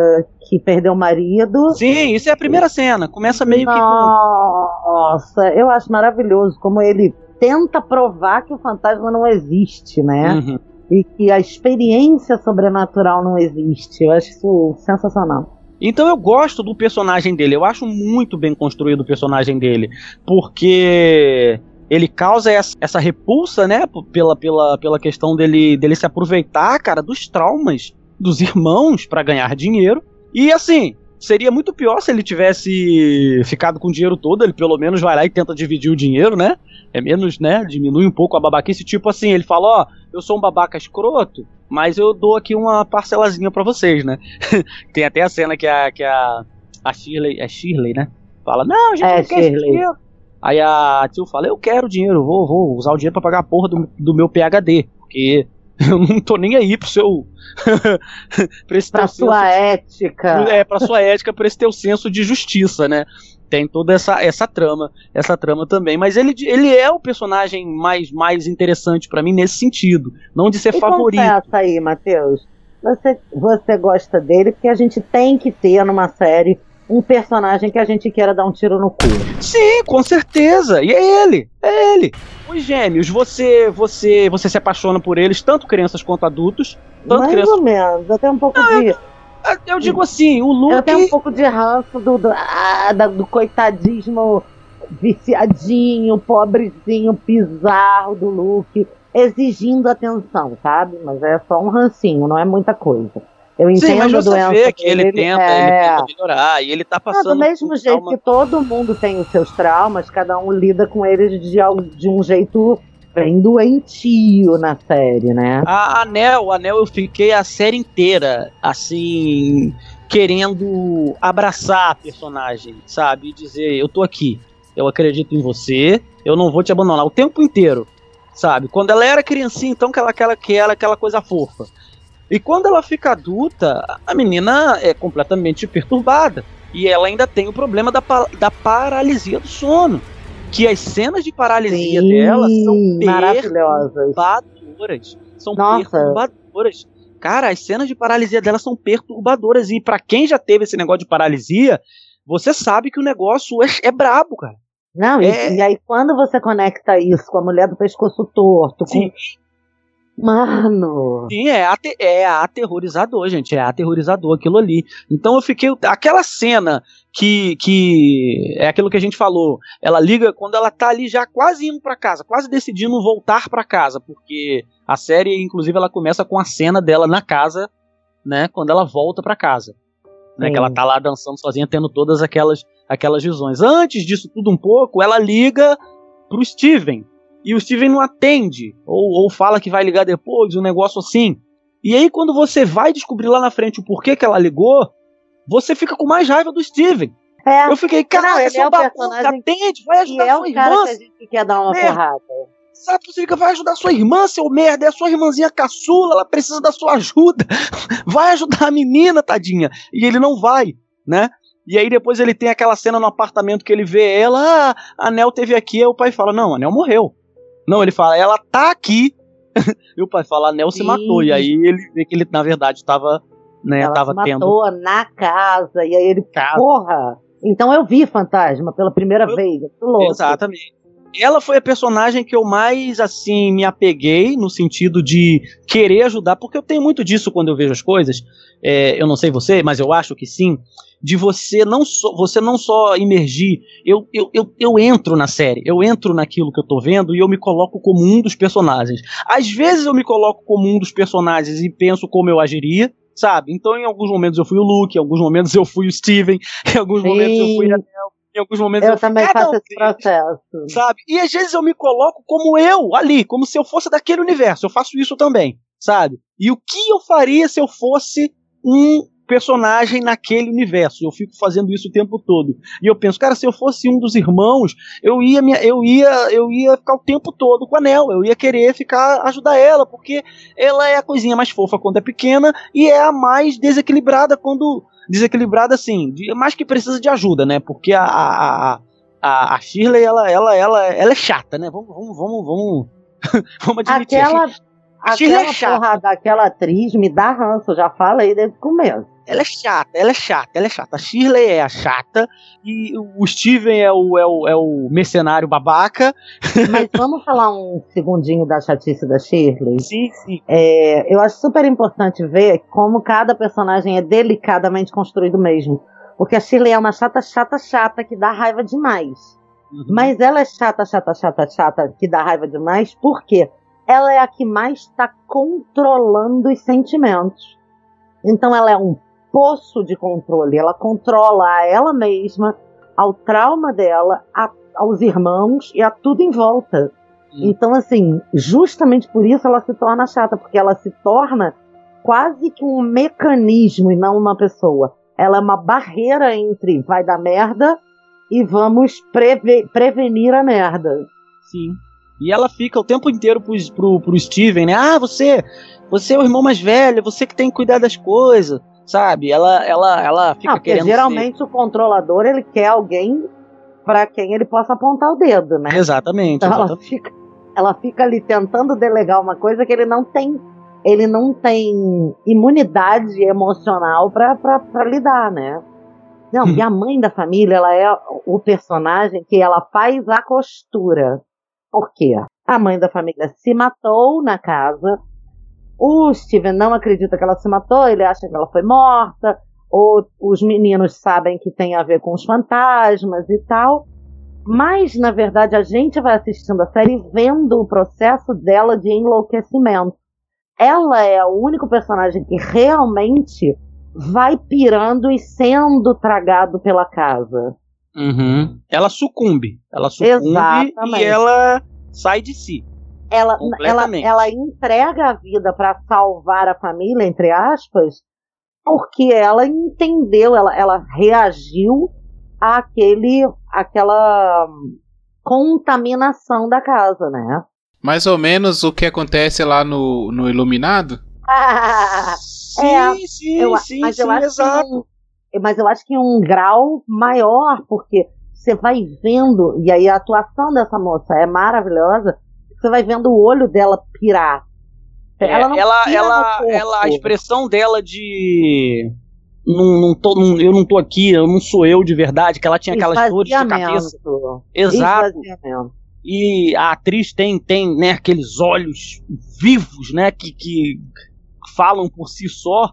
que perdeu o marido. Sim, isso é a primeira cena. Começa meio Nossa, que. Nossa, eu acho maravilhoso como ele tenta provar que o fantasma não existe, né? Uhum. E que a experiência sobrenatural não existe. Eu acho isso sensacional. Então eu gosto do personagem dele, eu acho muito bem construído o personagem dele, porque ele causa essa, essa repulsa, né, pela, pela, pela questão dele, dele se aproveitar, cara, dos traumas dos <laughs> irmãos para ganhar dinheiro. E assim, seria muito pior se ele tivesse ficado com o dinheiro todo, ele pelo menos vai lá e tenta dividir o dinheiro, né? É menos, né? Diminui um pouco a babaquice, tipo assim, ele fala, ó, oh, eu sou um babaca escroto, mas eu dou aqui uma parcelazinha para vocês, né? <laughs> Tem até a cena que a, que a, a Shirley, é Shirley, né? Fala, não, gente é, não quer esse dinheiro. Aí a tio fala, eu quero dinheiro, vou, vou usar o dinheiro para pagar a porra do, do meu PHD, porque <laughs> eu não tô nem aí pro seu. <laughs> pra, esse pra sua senso, ética. <laughs> É, pra sua ética, pra esse teu senso de justiça, né? Tem toda essa, essa trama, essa trama também. Mas ele, ele é o personagem mais, mais interessante para mim nesse sentido. Não de ser e favorito. Confessa aí, Matheus. Você, você gosta dele porque a gente tem que ter numa série um personagem que a gente queira dar um tiro no cu. Sim, com certeza. E é ele, é ele. Os gêmeos, você, você, você se apaixona por eles, tanto crianças quanto adultos. Tanto Mais crianças... ou menos, até um pouco Não, de. Eu, eu, digo assim, o Luke. Eu tenho um pouco de ranço do, do, ah, do coitadismo viciadinho, pobrezinho, bizarro do Luke, exigindo atenção, sabe? Mas é só um rancinho, não é muita coisa. Eu entendo Sim, mas você doença vê que ele, ele tenta, é... ele tenta melhorar e ele tá passando. do mesmo jeito trauma. que todo mundo tem os seus traumas, cada um lida com eles de, de um jeito bem doentio na série, né? A Anel, Anel, eu fiquei a série inteira, assim, querendo abraçar a personagem, sabe? E dizer, eu tô aqui, eu acredito em você, eu não vou te abandonar o tempo inteiro, sabe? Quando ela era criancinha, então aquela, aquela, aquela, aquela coisa fofa. E quando ela fica adulta, a menina é completamente perturbada. E ela ainda tem o problema da, da paralisia do sono. Que as cenas de paralisia Sim, dela são perturbadoras. São Nossa. perturbadoras. Cara, as cenas de paralisia dela são perturbadoras. E para quem já teve esse negócio de paralisia, você sabe que o negócio é, é brabo, cara. Não, é... e, e, aí quando você conecta isso com a mulher do pescoço torto, com Mano. Sim, é, ate- é aterrorizador, gente. É aterrorizador aquilo ali. Então eu fiquei. Aquela cena que, que é aquilo que a gente falou. Ela liga quando ela tá ali já quase indo pra casa, quase decidindo voltar pra casa, porque a série, inclusive, ela começa com a cena dela na casa, né? Quando ela volta pra casa. Né, que ela tá lá dançando sozinha, tendo todas aquelas, aquelas visões. Antes disso tudo um pouco, ela liga pro Steven. E o Steven não atende. Ou, ou fala que vai ligar depois, um negócio assim. E aí, quando você vai descobrir lá na frente o porquê que ela ligou, você fica com mais raiva do Steven. É, Eu fiquei, cara, ele seu é o personagem atende, vai ajudar é sua o cara irmã. que a gente quer dar uma merda. porrada. Sabe, você fica, vai ajudar sua irmã, seu merda, é a sua irmãzinha caçula, ela precisa da sua ajuda. <laughs> Vai ajudar a menina, tadinha. E ele não vai, né? E aí depois ele tem aquela cena no apartamento que ele vê ela, ah, a Nel teve aqui, aí o pai fala, não, a Nel morreu. Não, ele fala, ela tá aqui. <laughs> e o pai fala, a Nel se matou. E aí ele vê que ele, na verdade, tava, né, Ela tava se tendo matou na casa. E aí ele, casa. porra. Então eu vi fantasma pela primeira Eu- vez. Que louco. Exatamente. Ela foi a personagem que eu mais, assim, me apeguei no sentido de querer ajudar, porque eu tenho muito disso quando eu vejo as coisas. É, eu não sei você, mas eu acho que sim. De você não só, você não só imergir. Eu, eu, eu, eu entro na série, eu entro naquilo que eu tô vendo e eu me coloco como um dos personagens. Às vezes eu me coloco como um dos personagens e penso como eu agiria, sabe? Então em alguns momentos eu fui o Luke, em alguns momentos eu fui o Steven, <laughs> em alguns Sim. momentos eu fui a Nel, em alguns momentos Eu eu também faço um esse processo. sabe? E às vezes eu me coloco como eu ali, como se eu fosse daquele universo. Eu faço isso também, sabe? E o que eu faria se eu fosse um personagem naquele universo? Eu fico fazendo isso o tempo todo. E eu penso, cara, se eu fosse um dos irmãos, eu ia me, eu ia eu ia ficar o tempo todo com a Nel, eu ia querer ficar ajudar ela, porque ela é a coisinha mais fofa quando é pequena e é a mais desequilibrada quando desequilibrada assim, mais que precisa de ajuda, né? Porque a, a, a- a, Shirley, ela, ela, ela, ela é chata, né? Vamos, vamos, vamos, vamos, <laughs> vamos admitir. Aquela, é aquela porra daquela atriz me dá ranço, já falei desde o começo. Ela é chata, ela é chata, ela é chata. A Shirley é a chata e o Steven é o, é o, é o mercenário babaca. <laughs> Mas vamos falar um segundinho da chatice da Shirley? Sim, sim. É, eu acho super importante ver como cada personagem é delicadamente construído mesmo. Porque a Shirley é uma chata, chata, chata, que dá raiva demais. Uhum. Mas ela é chata, chata, chata, chata, que dá raiva demais, porque ela é a que mais está controlando os sentimentos. Então ela é um poço de controle. Ela controla a ela mesma, ao trauma dela, a- aos irmãos e a tudo em volta. Hum. Então, assim, justamente por isso ela se torna chata, porque ela se torna quase que um mecanismo e não uma pessoa. Ela é uma barreira entre vai dar merda e vamos preve- prevenir a merda. Sim. E ela fica o tempo inteiro pro, pro, pro Steven, né? Ah, você, você é o irmão mais velho, você que tem que cuidar das coisas, sabe? Ela, ela, ela fica porque querendo. geralmente o controlador ele quer alguém para quem ele possa apontar o dedo, né? ser... Exatamente. Então ela exatamente. fica, ela fica ali tentando delegar uma coisa que ele não tem, ele não tem imunidade emocional pra lidar, né? Não, Hum. <laughs> e a mãe da família, ela é o personagem que ela faz a costura. Por quê? A mãe da família se matou na casa. O Steven não acredita que ela se matou, ele acha que ela foi morta. Ou os meninos sabem que tem a ver com os fantasmas e tal. Mas, na verdade, a gente vai assistindo a série vendo o processo dela de enlouquecimento. Ela é o único personagem que realmente vai pirando e sendo tragado pela casa. Uhum. Ela sucumbe. Ela sucumbe Exatamente. e ela sai de si. Ela, ela, ela entrega a vida para salvar a família, entre aspas, porque ela entendeu, ela, ela reagiu àquele, àquela contaminação da casa, né? Mais ou menos o que acontece lá no, no Iluminado? Sim, <laughs> É, sim, Eu sim, mas sim, eu acho exato. Um, mas eu acho que em um grau maior, porque você vai vendo, e aí a atuação dessa moça é maravilhosa, você vai vendo o olho dela pirar. É, ela não ela, pira ela, ela, a expressão dela de. Não, não tô, não- eu não tô aqui, eu não sou eu de verdade, que ela tinha aquelas dores de cabeça. Exato. E a atriz tem, tem né, aqueles olhos vivos, né, que, que falam por si só,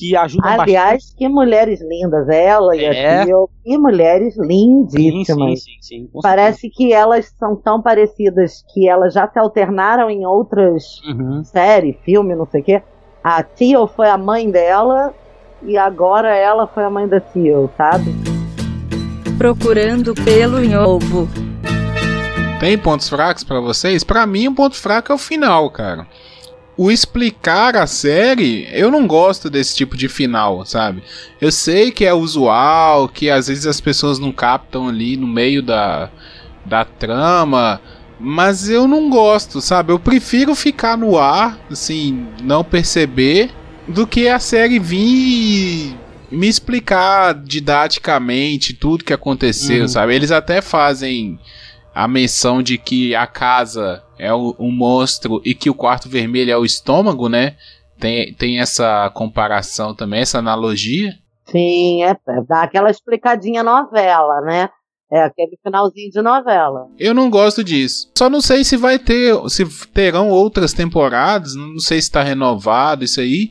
que ajudam Aliás, bastante. que mulheres lindas. Ela e É. a Tio, que mulheres Sim, lindíssimas. sim, sim, sim, Parece que elas são tão parecidas que elas já se alternaram em outras. Uhum. séries, filme, não sei o quê. A Tio foi a mãe dela e agora ela foi a mãe da Tio, sabe? Procurando pelo em ovo. Tem pontos fracos pra vocês? Pra mim, um ponto fraco é o final, cara. O explicar a série, eu não gosto desse tipo de final, sabe? Eu sei que é usual, que às vezes as pessoas não captam ali no meio da, da trama, mas eu não gosto, sabe? Eu prefiro ficar no ar, assim, não perceber, do que a série vir e me explicar didaticamente tudo que aconteceu, Uhum. sabe? Eles até fazem a menção de que a casa é o- um monstro e que o quarto vermelho é o estômago, né? Tem, tem essa comparação também, essa analogia. Sim, é, é dá aquela explicadinha novela, né? É aquele finalzinho de novela. Eu não gosto disso. Só não sei se vai ter, se terão outras temporadas, não sei se está renovado isso aí,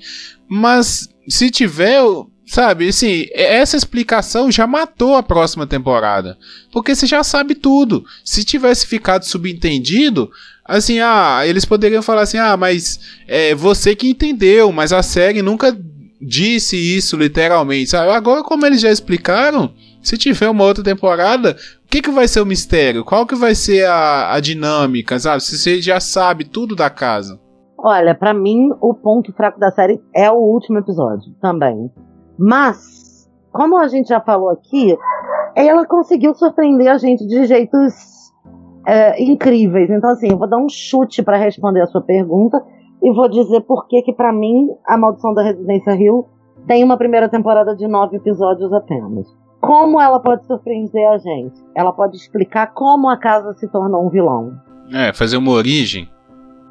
mas se tiver, sabe, assim, essa explicação já matou a próxima temporada, porque você já sabe tudo. Se tivesse ficado subentendido, assim, ah, eles poderiam falar assim, ah, mas é você que entendeu, mas a série nunca disse isso literalmente, sabe? Agora como eles já explicaram, se tiver uma outra temporada, o que, que vai ser o mistério? Qual que vai ser a, a dinâmica, sabe? Se você já sabe tudo da casa. Olha, pra mim, o ponto fraco da série é o último episódio também. Mas, como a gente já falou aqui, ela conseguiu surpreender a gente de jeitos é, incríveis. Então, assim, eu vou dar um chute pra responder a sua pergunta e vou dizer por que, que para mim, A Maldição da Residência Rio tem uma primeira temporada de nove episódios apenas. Como ela pode surpreender a gente? Ela pode explicar como a casa se tornou um vilão. É, fazer uma origem.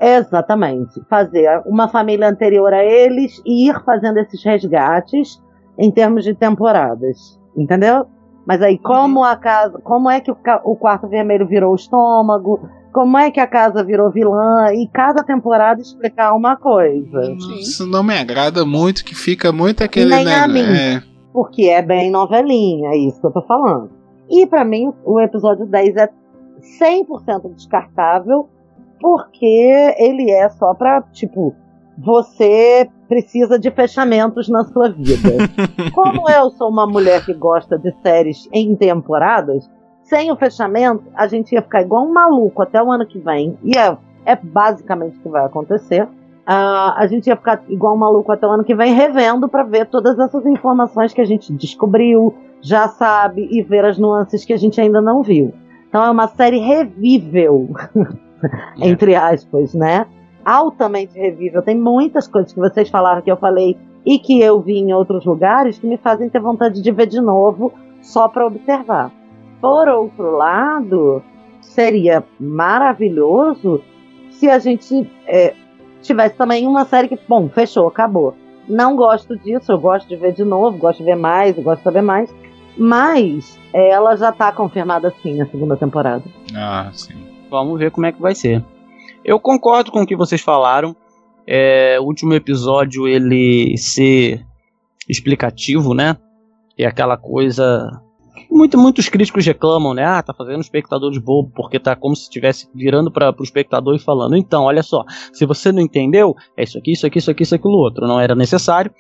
Exatamente. Fazer uma família anterior a eles e ir fazendo esses resgates em termos de temporadas. Entendeu? Mas aí, como a casa. Como é que o, o quarto vermelho virou o estômago? Como é que a casa virou vilã? E cada temporada explicar uma coisa. Isso não me agrada muito, que fica muito aquele Nem a negócio. mim. É, Porque é bem novelinha, é isso que eu tô falando. E pra mim, o episódio 10 é 100% descartável, porque ele é só pra, tipo, você precisa de fechamentos na sua vida. <laughs> Como eu sou uma mulher que gosta de séries em temporadas, sem o fechamento, a gente ia ficar igual um maluco até o ano que vem. E é, é basicamente o que vai acontecer. Ah, a gente ia ficar igual um maluco até o ano que vem, revendo para ver todas essas informações que a gente descobriu, já sabe, e ver as nuances que a gente ainda não viu. Então é uma série revível, <laughs> entre aspas, né? Altamente revível. Tem muitas coisas que vocês falaram que eu falei e que eu vi em outros lugares que me fazem ter vontade de ver de novo só para observar. Por outro lado, seria maravilhoso se a gente é, tivesse também uma série que, bom, fechou, acabou. Não gosto disso, eu gosto de ver de novo, gosto de ver mais, gosto de saber mais. Mas ela já tá confirmada sim, a segunda temporada. Ah, sim. Vamos ver como é que vai ser. Eu concordo com o que vocês falaram. É, o último episódio ele ser explicativo, né? É aquela coisa. Muito, muitos críticos reclamam, né? Ah, tá fazendo o espectador de bobo, porque tá como se estivesse virando para o espectador e falando: então, olha só, se você não entendeu, é isso aqui, isso aqui, isso aqui, isso aquilo outro. Não era necessário,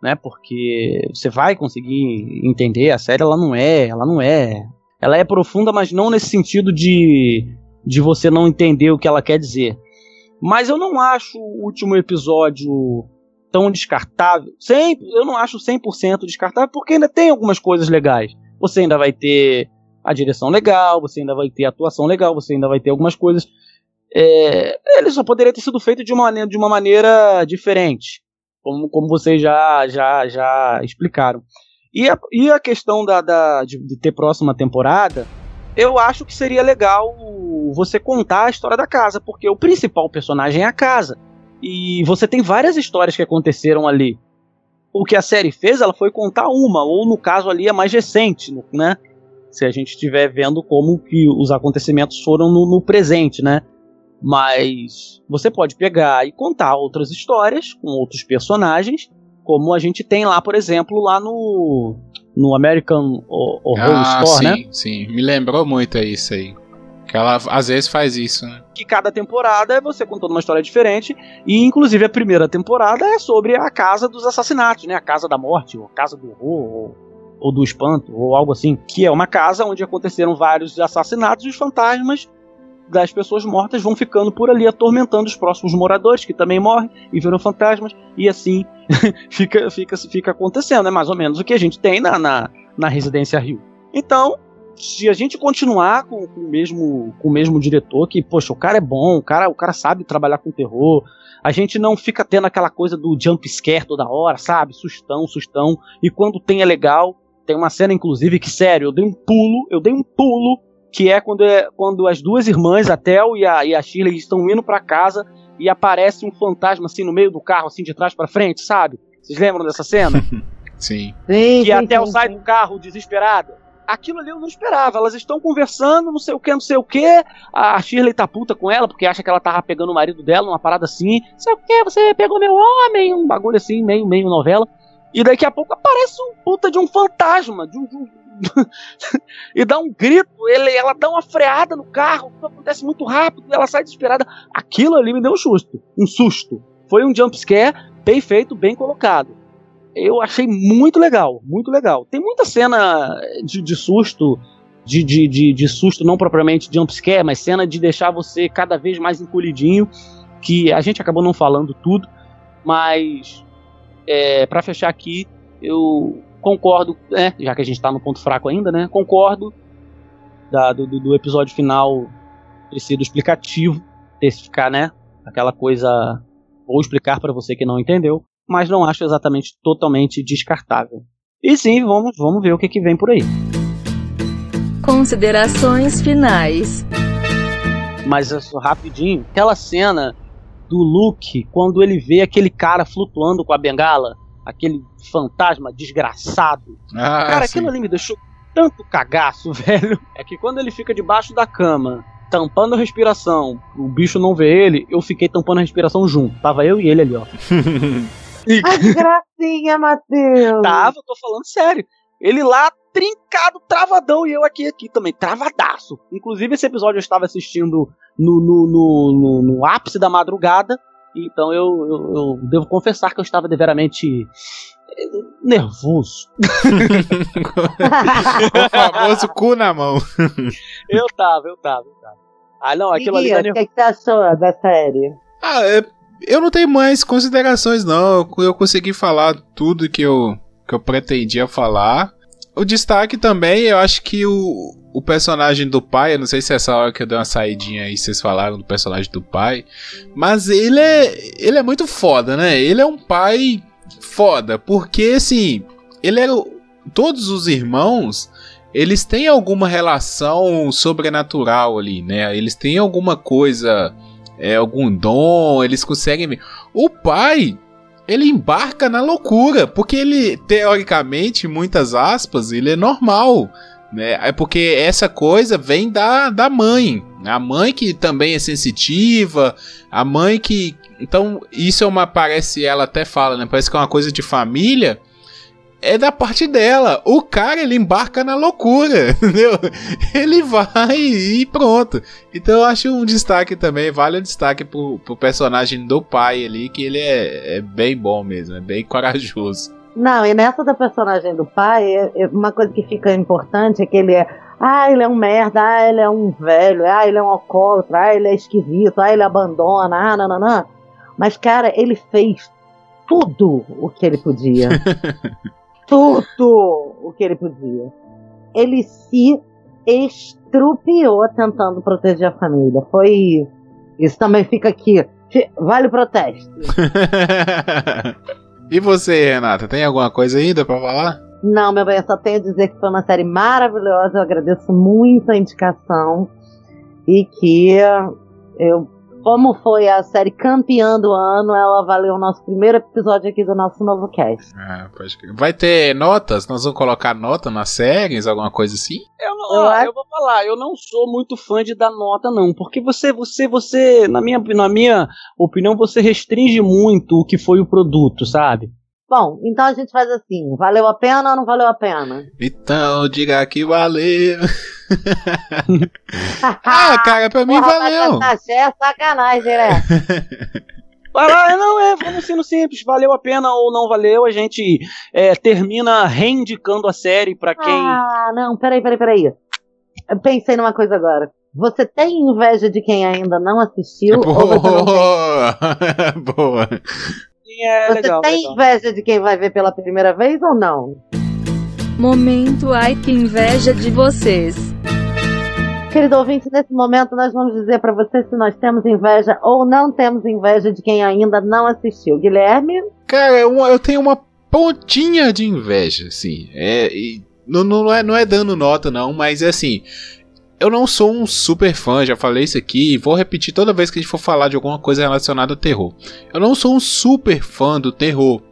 né? Porque você vai conseguir entender a série, ela não é, ela não é. Ela é profunda, mas não nesse sentido de de você não entender o que ela quer dizer. Mas eu não acho o último episódio tão descartável. Sempre, eu não acho 100% descartável, porque ainda tem algumas coisas legais. Você ainda vai ter a direção legal, você ainda vai ter a atuação legal, você ainda vai ter algumas coisas. É, ele só poderia ter sido feito de uma, maneira- de uma maneira diferente, como, como vocês já, já, já explicaram. E a, e a questão da, da- de, de ter próxima temporada, eu acho que seria legal você contar a história da casa, porque o principal personagem é a casa. E você tem várias histórias que aconteceram ali. O que a série fez, ela foi contar uma, ou no caso ali a mais recente, né? Se a gente estiver vendo como que os acontecimentos foram no, no presente, né? Mas você pode pegar e contar outras histórias com outros personagens, como a gente tem lá, por exemplo, lá no no American Horror ah, Store, sim, né? sim. Me lembrou muito isso aí. Que ela às vezes faz isso, né? Que cada temporada é você contando uma história diferente. E inclusive a primeira temporada é sobre a casa dos assassinatos, né? A casa da morte, ou a casa do horror, ou, ou do espanto, ou algo assim. Que é uma casa onde aconteceram vários assassinatos e os fantasmas das pessoas mortas vão ficando por ali atormentando os próximos moradores que também morrem e viram fantasmas e assim <laughs> fica, fica, fica acontecendo. É mais ou menos o que a gente tem na, na, na Residência Rio. Então, se a gente continuar com, com, o mesmo, com o mesmo diretor, que, poxa, o cara é bom, o cara, o cara sabe trabalhar com terror, a gente não fica tendo aquela coisa do jump scare toda hora, sabe? Sustão, sustão. E quando tem é legal. Tem uma cena, inclusive, que, sério, eu dei um pulo, eu dei um pulo que é quando, é quando as duas irmãs, a Tel e a, e a Shirley, estão indo para casa e aparece um fantasma assim no meio do carro, assim de trás para frente, sabe? Vocês lembram dessa cena? <laughs> sim. Sim, que sim, a Tel sim, sai sim. do carro desesperada. Aquilo ali eu não esperava. Elas estão conversando, não sei o que, não sei o que. A Shirley tá puta com ela, porque acha que ela tava pegando o marido dela, uma parada assim. Sei o que, você pegou meu homem, um bagulho assim, meio, meio novela. E daqui a pouco aparece um puta de um fantasma, de um, de um- <laughs> e dá um grito, ele, ela dá uma freada no carro, acontece muito rápido, ela sai desesperada. Aquilo ali me deu um susto, um susto. Foi um jump scare bem feito, bem colocado. Eu achei muito legal, muito legal. Tem muita cena de, de susto, de, de, de, de susto não propriamente jump scare, mas cena de deixar você cada vez mais encolhidinho, que a gente acabou não falando tudo, mas é, para fechar aqui, eu concordo, né, já que a gente tá no ponto fraco ainda, né? Concordo da- do, do- episódio final ter sido explicativo, ter se ficar, né? Aquela coisa. Vou explicar para você que não entendeu, mas não acho exatamente totalmente descartável. E sim, vamos, vamos ver o que, que vem por aí. Considerações finais. Mas é rapidinho, aquela cena do Luke quando ele vê aquele cara flutuando com a bengala, aquele fantasma desgraçado. Ah, Cara, sim. aquilo ali me deixou tanto cagaço, <laughs> velho. É que quando ele fica debaixo da cama, tampando a respiração, o bicho não vê ele, eu fiquei tampando a respiração junto. Tava eu e ele ali, ó. <laughs> E Ai, que gracinha, Matheus. tava, eu tô falando sério. Ele lá, trincado, travadão, e eu aqui, aqui também, travadaço. Inclusive, esse episódio eu estava assistindo no, no, no, no, no ápice da madrugada, então eu, eu, eu devo confessar que eu estava deveramente eh, nervoso. <laughs> o famoso cu na mão. Eu tava, eu tava, eu tava. Ah, não, aquilo ali Guia, tá o que, que você achou da série? Ah, é- eu não tenho mais considerações, não. Eu consegui falar tudo que eu, que eu pretendia falar. O destaque também, eu acho que o, o personagem do pai, eu não sei se essa hora que eu dei uma saidinha aí, vocês falaram do personagem do pai, mas ele é, ele é muito foda, né? Ele é um pai foda, porque assim, ele era. o- Todos os irmãos, eles têm alguma relação sobrenatural ali, né? Eles têm alguma coisa é, algum dom, eles conseguem ver. O pai, ele embarca na loucura, porque ele, teoricamente, muitas aspas, ele é normal. Né? É porque essa coisa vem da, da mãe. A mãe que também é sensitiva, a mãe que. Então, isso é uma. Parece, ela até fala, né? Parece que é uma coisa de família. É da parte dela. O cara, ele embarca na loucura, <laughs> entendeu? Ele vai e pronto. Então eu acho um destaque também, vale o destaque pro, pro personagem do pai ali, que ele é, é bem bom mesmo, é bem corajoso. Não, e nessa da personagem do pai, é- é uma coisa que fica importante é que ele é. Ah, ele é um merda, ah, ele é um velho, ah, ele é um alcoólatra, ah, ele é esquisito, ah, ele abandona, ah, não. Mas, cara, ele fez tudo o que ele podia. <laughs> tudo o que ele podia. Ele se estrupiou tentando proteger a família. Foi. Isso também fica aqui. Vale o protesto. <laughs> e você, Renata, tem alguma coisa ainda pra falar? Não, meu bem, eu só tenho a dizer que foi uma série maravilhosa. Eu agradeço muito a indicação e que eu como foi a série campeã do ano, ela valeu o nosso primeiro episódio aqui do nosso novo cast. Ah, pode. Vai ter notas? Nós vamos colocar nota nas séries, alguma coisa assim? Eu, não, Eu vou falar, eu não sou muito fã de dar nota, não. Porque você, você, você, na minha, na minha opinião, você restringe muito o que foi o produto, sabe? Bom, então a gente faz assim: valeu a pena ou não valeu a pena? Então, diga que valeu. <laughs> ah, cara, pra mim Porra, valeu. Vai cantar é sacanagem, né? <laughs> Vai lá, não, é, vamos sendo simples, valeu a pena ou não valeu, a gente é, termina reindicando a série pra quem. Ah, não, peraí, peraí, peraí. Eu pensei numa coisa agora. Você tem inveja de quem ainda não assistiu? <laughs> ou você não tem? Boa! <laughs> Boa. é Você legal, tem legal. inveja de quem vai ver pela primeira vez ou não? Momento ai que inveja de vocês. Querido ouvinte, nesse momento nós vamos dizer pra você se nós temos inveja ou não temos inveja de quem ainda não assistiu. Guilherme? Cara, eu, eu tenho uma pontinha de inveja, assim. É, e não, não, é, não é dando nota, não, mas é assim. Eu não sou um super fã, já falei isso aqui, e vou repetir toda vez que a gente for falar de alguma coisa relacionada ao terror. Eu não sou um super fã do terror.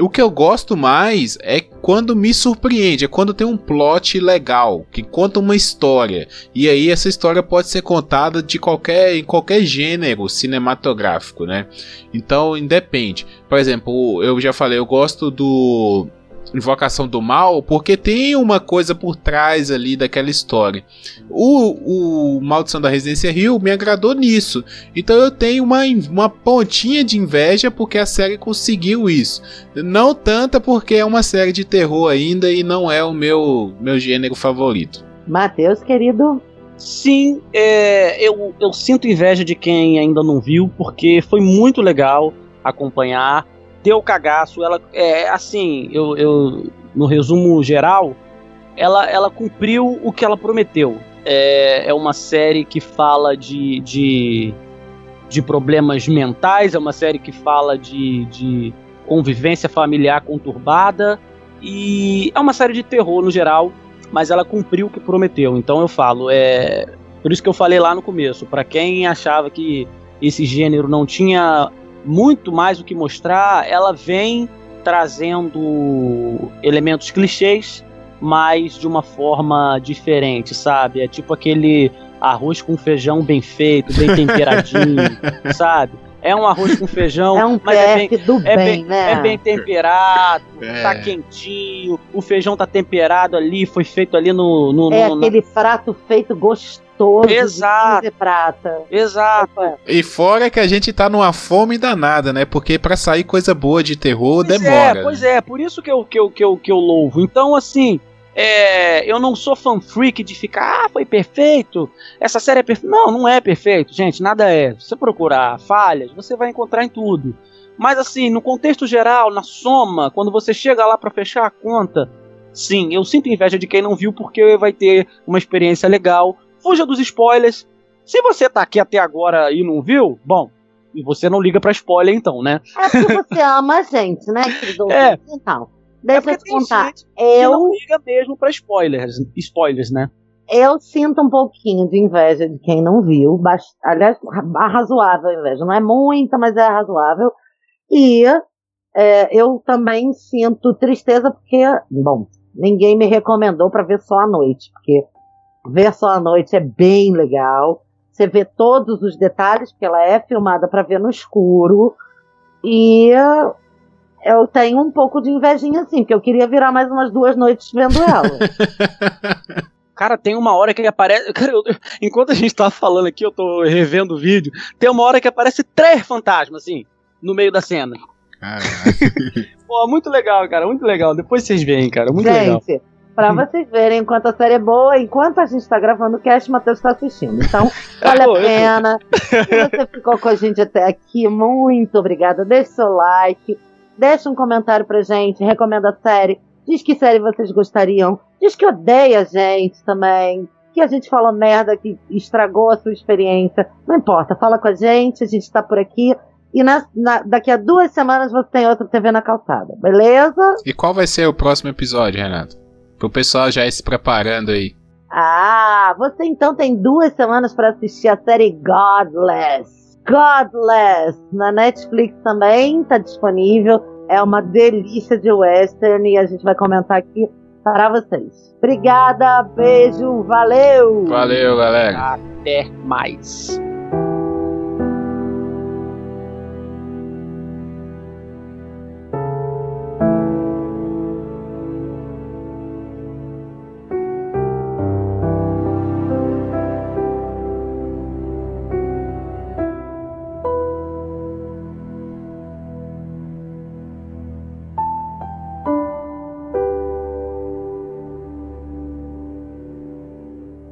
O que eu gosto mais é quando me surpreende, é quando tem um plot legal, que conta uma história. E aí essa história pode ser contada de qualquer em qualquer gênero cinematográfico, né? Então independe. Por exemplo, eu já falei, eu gosto do Invocação do Mal porque tem uma coisa por trás ali daquela história. O, o Maldição da Residência Rio me agradou nisso. Então eu tenho uma, uma pontinha de inveja porque a série conseguiu isso. Não tanta porque é uma série de terror ainda e não é o meu, meu gênero favorito. Matheus, querido. Sim, é, eu, eu sinto inveja de quem ainda não viu, porque foi muito legal acompanhar. Deu cagaço, ela é assim, eu, eu no resumo geral, ela, ela cumpriu o que ela prometeu. É, é uma série que fala de, de, de problemas mentais, é uma série que fala de, de convivência familiar conturbada e é uma série de terror no geral, mas ela cumpriu o que prometeu. Então eu falo, é por isso que eu falei lá no começo, para quem achava que esse gênero não tinha muito mais o que mostrar, ela vem trazendo elementos clichês, mas de uma forma diferente, sabe? É tipo aquele arroz com feijão bem feito, bem temperadinho, <laughs> sabe? É um arroz com feijão, É um mas é bem, do é bem, né? é bem temperado, É. tá quentinho, o feijão tá temperado ali, foi feito ali no. no, É no- na- aquele prato feito gostoso Exato. de prata. Exato. E fora que a gente tá numa fome danada, né? Porque pra sair coisa boa de terror Pois demora. É, pois é, por isso que eu, que eu, que eu, que eu louvo. Então, assim, é, eu não sou fan freak de ficar, ah, foi perfeito, essa série é perfeita. Não, não é perfeito, gente, nada é. Se você procurar falhas, você vai encontrar em tudo. Mas, assim, no contexto geral, na soma, quando você chega lá pra fechar a conta, sim, eu sinto inveja de quem não viu, porque vai ter uma experiência legal. Fuja dos spoilers. Se você tá aqui até agora e não viu, bom, e você não liga pra spoiler então, né? É porque você ama a gente, né, querido? <laughs> É. Então, deixa eu porque te contar. Eu, não liga mesmo pra spoilers, spoilers, né? eu sinto um pouquinho de inveja de quem não viu. bast- Aliás, ra- razoável inveja. Não é muita, mas é razoável. E é, eu também sinto tristeza porque, bom, ninguém me recomendou para ver só à noite. Porque ver só à noite é bem legal. Você vê todos os detalhes, porque ela é filmada para ver no escuro. E eu tenho um pouco de invejinha, assim, porque eu queria virar mais umas duas noites vendo ela. <laughs> Cara, tem uma hora que ele aparece. Cara, eu- enquanto a gente tava falando aqui, eu tô revendo o vídeo. Tem uma hora que aparece três fantasmas, assim, no meio da cena. Caraca. <laughs> Pô, muito legal, cara, muito legal. Depois vocês veem, cara, muito legal. Pra <laughs> vocês verem enquanto a série é boa, enquanto a gente tá gravando o cast, o Matheus tá assistindo. Então, <laughs> vale Pô, a pena. <laughs> Se você ficou com a gente até aqui, muito obrigada. Deixe seu like, deixa um comentário pra gente, recomenda a série, diz que série vocês gostariam, diz que odeia a gente também. Que a gente falou merda, que estragou a sua experiência. Não importa, fala com a gente, a gente tá por aqui. E na- na- daqui a duas semanas você tem outra TV na calçada, beleza? E qual vai ser o próximo episódio, Renato? Pro pessoal já ir se preparando aí. Ah, você então tem duas semanas para assistir a série Godless. Godless na Netflix também está disponível. É uma delícia de western e a gente vai comentar aqui para vocês. Obrigada, beijo, valeu! Valeu, galera. Até mais.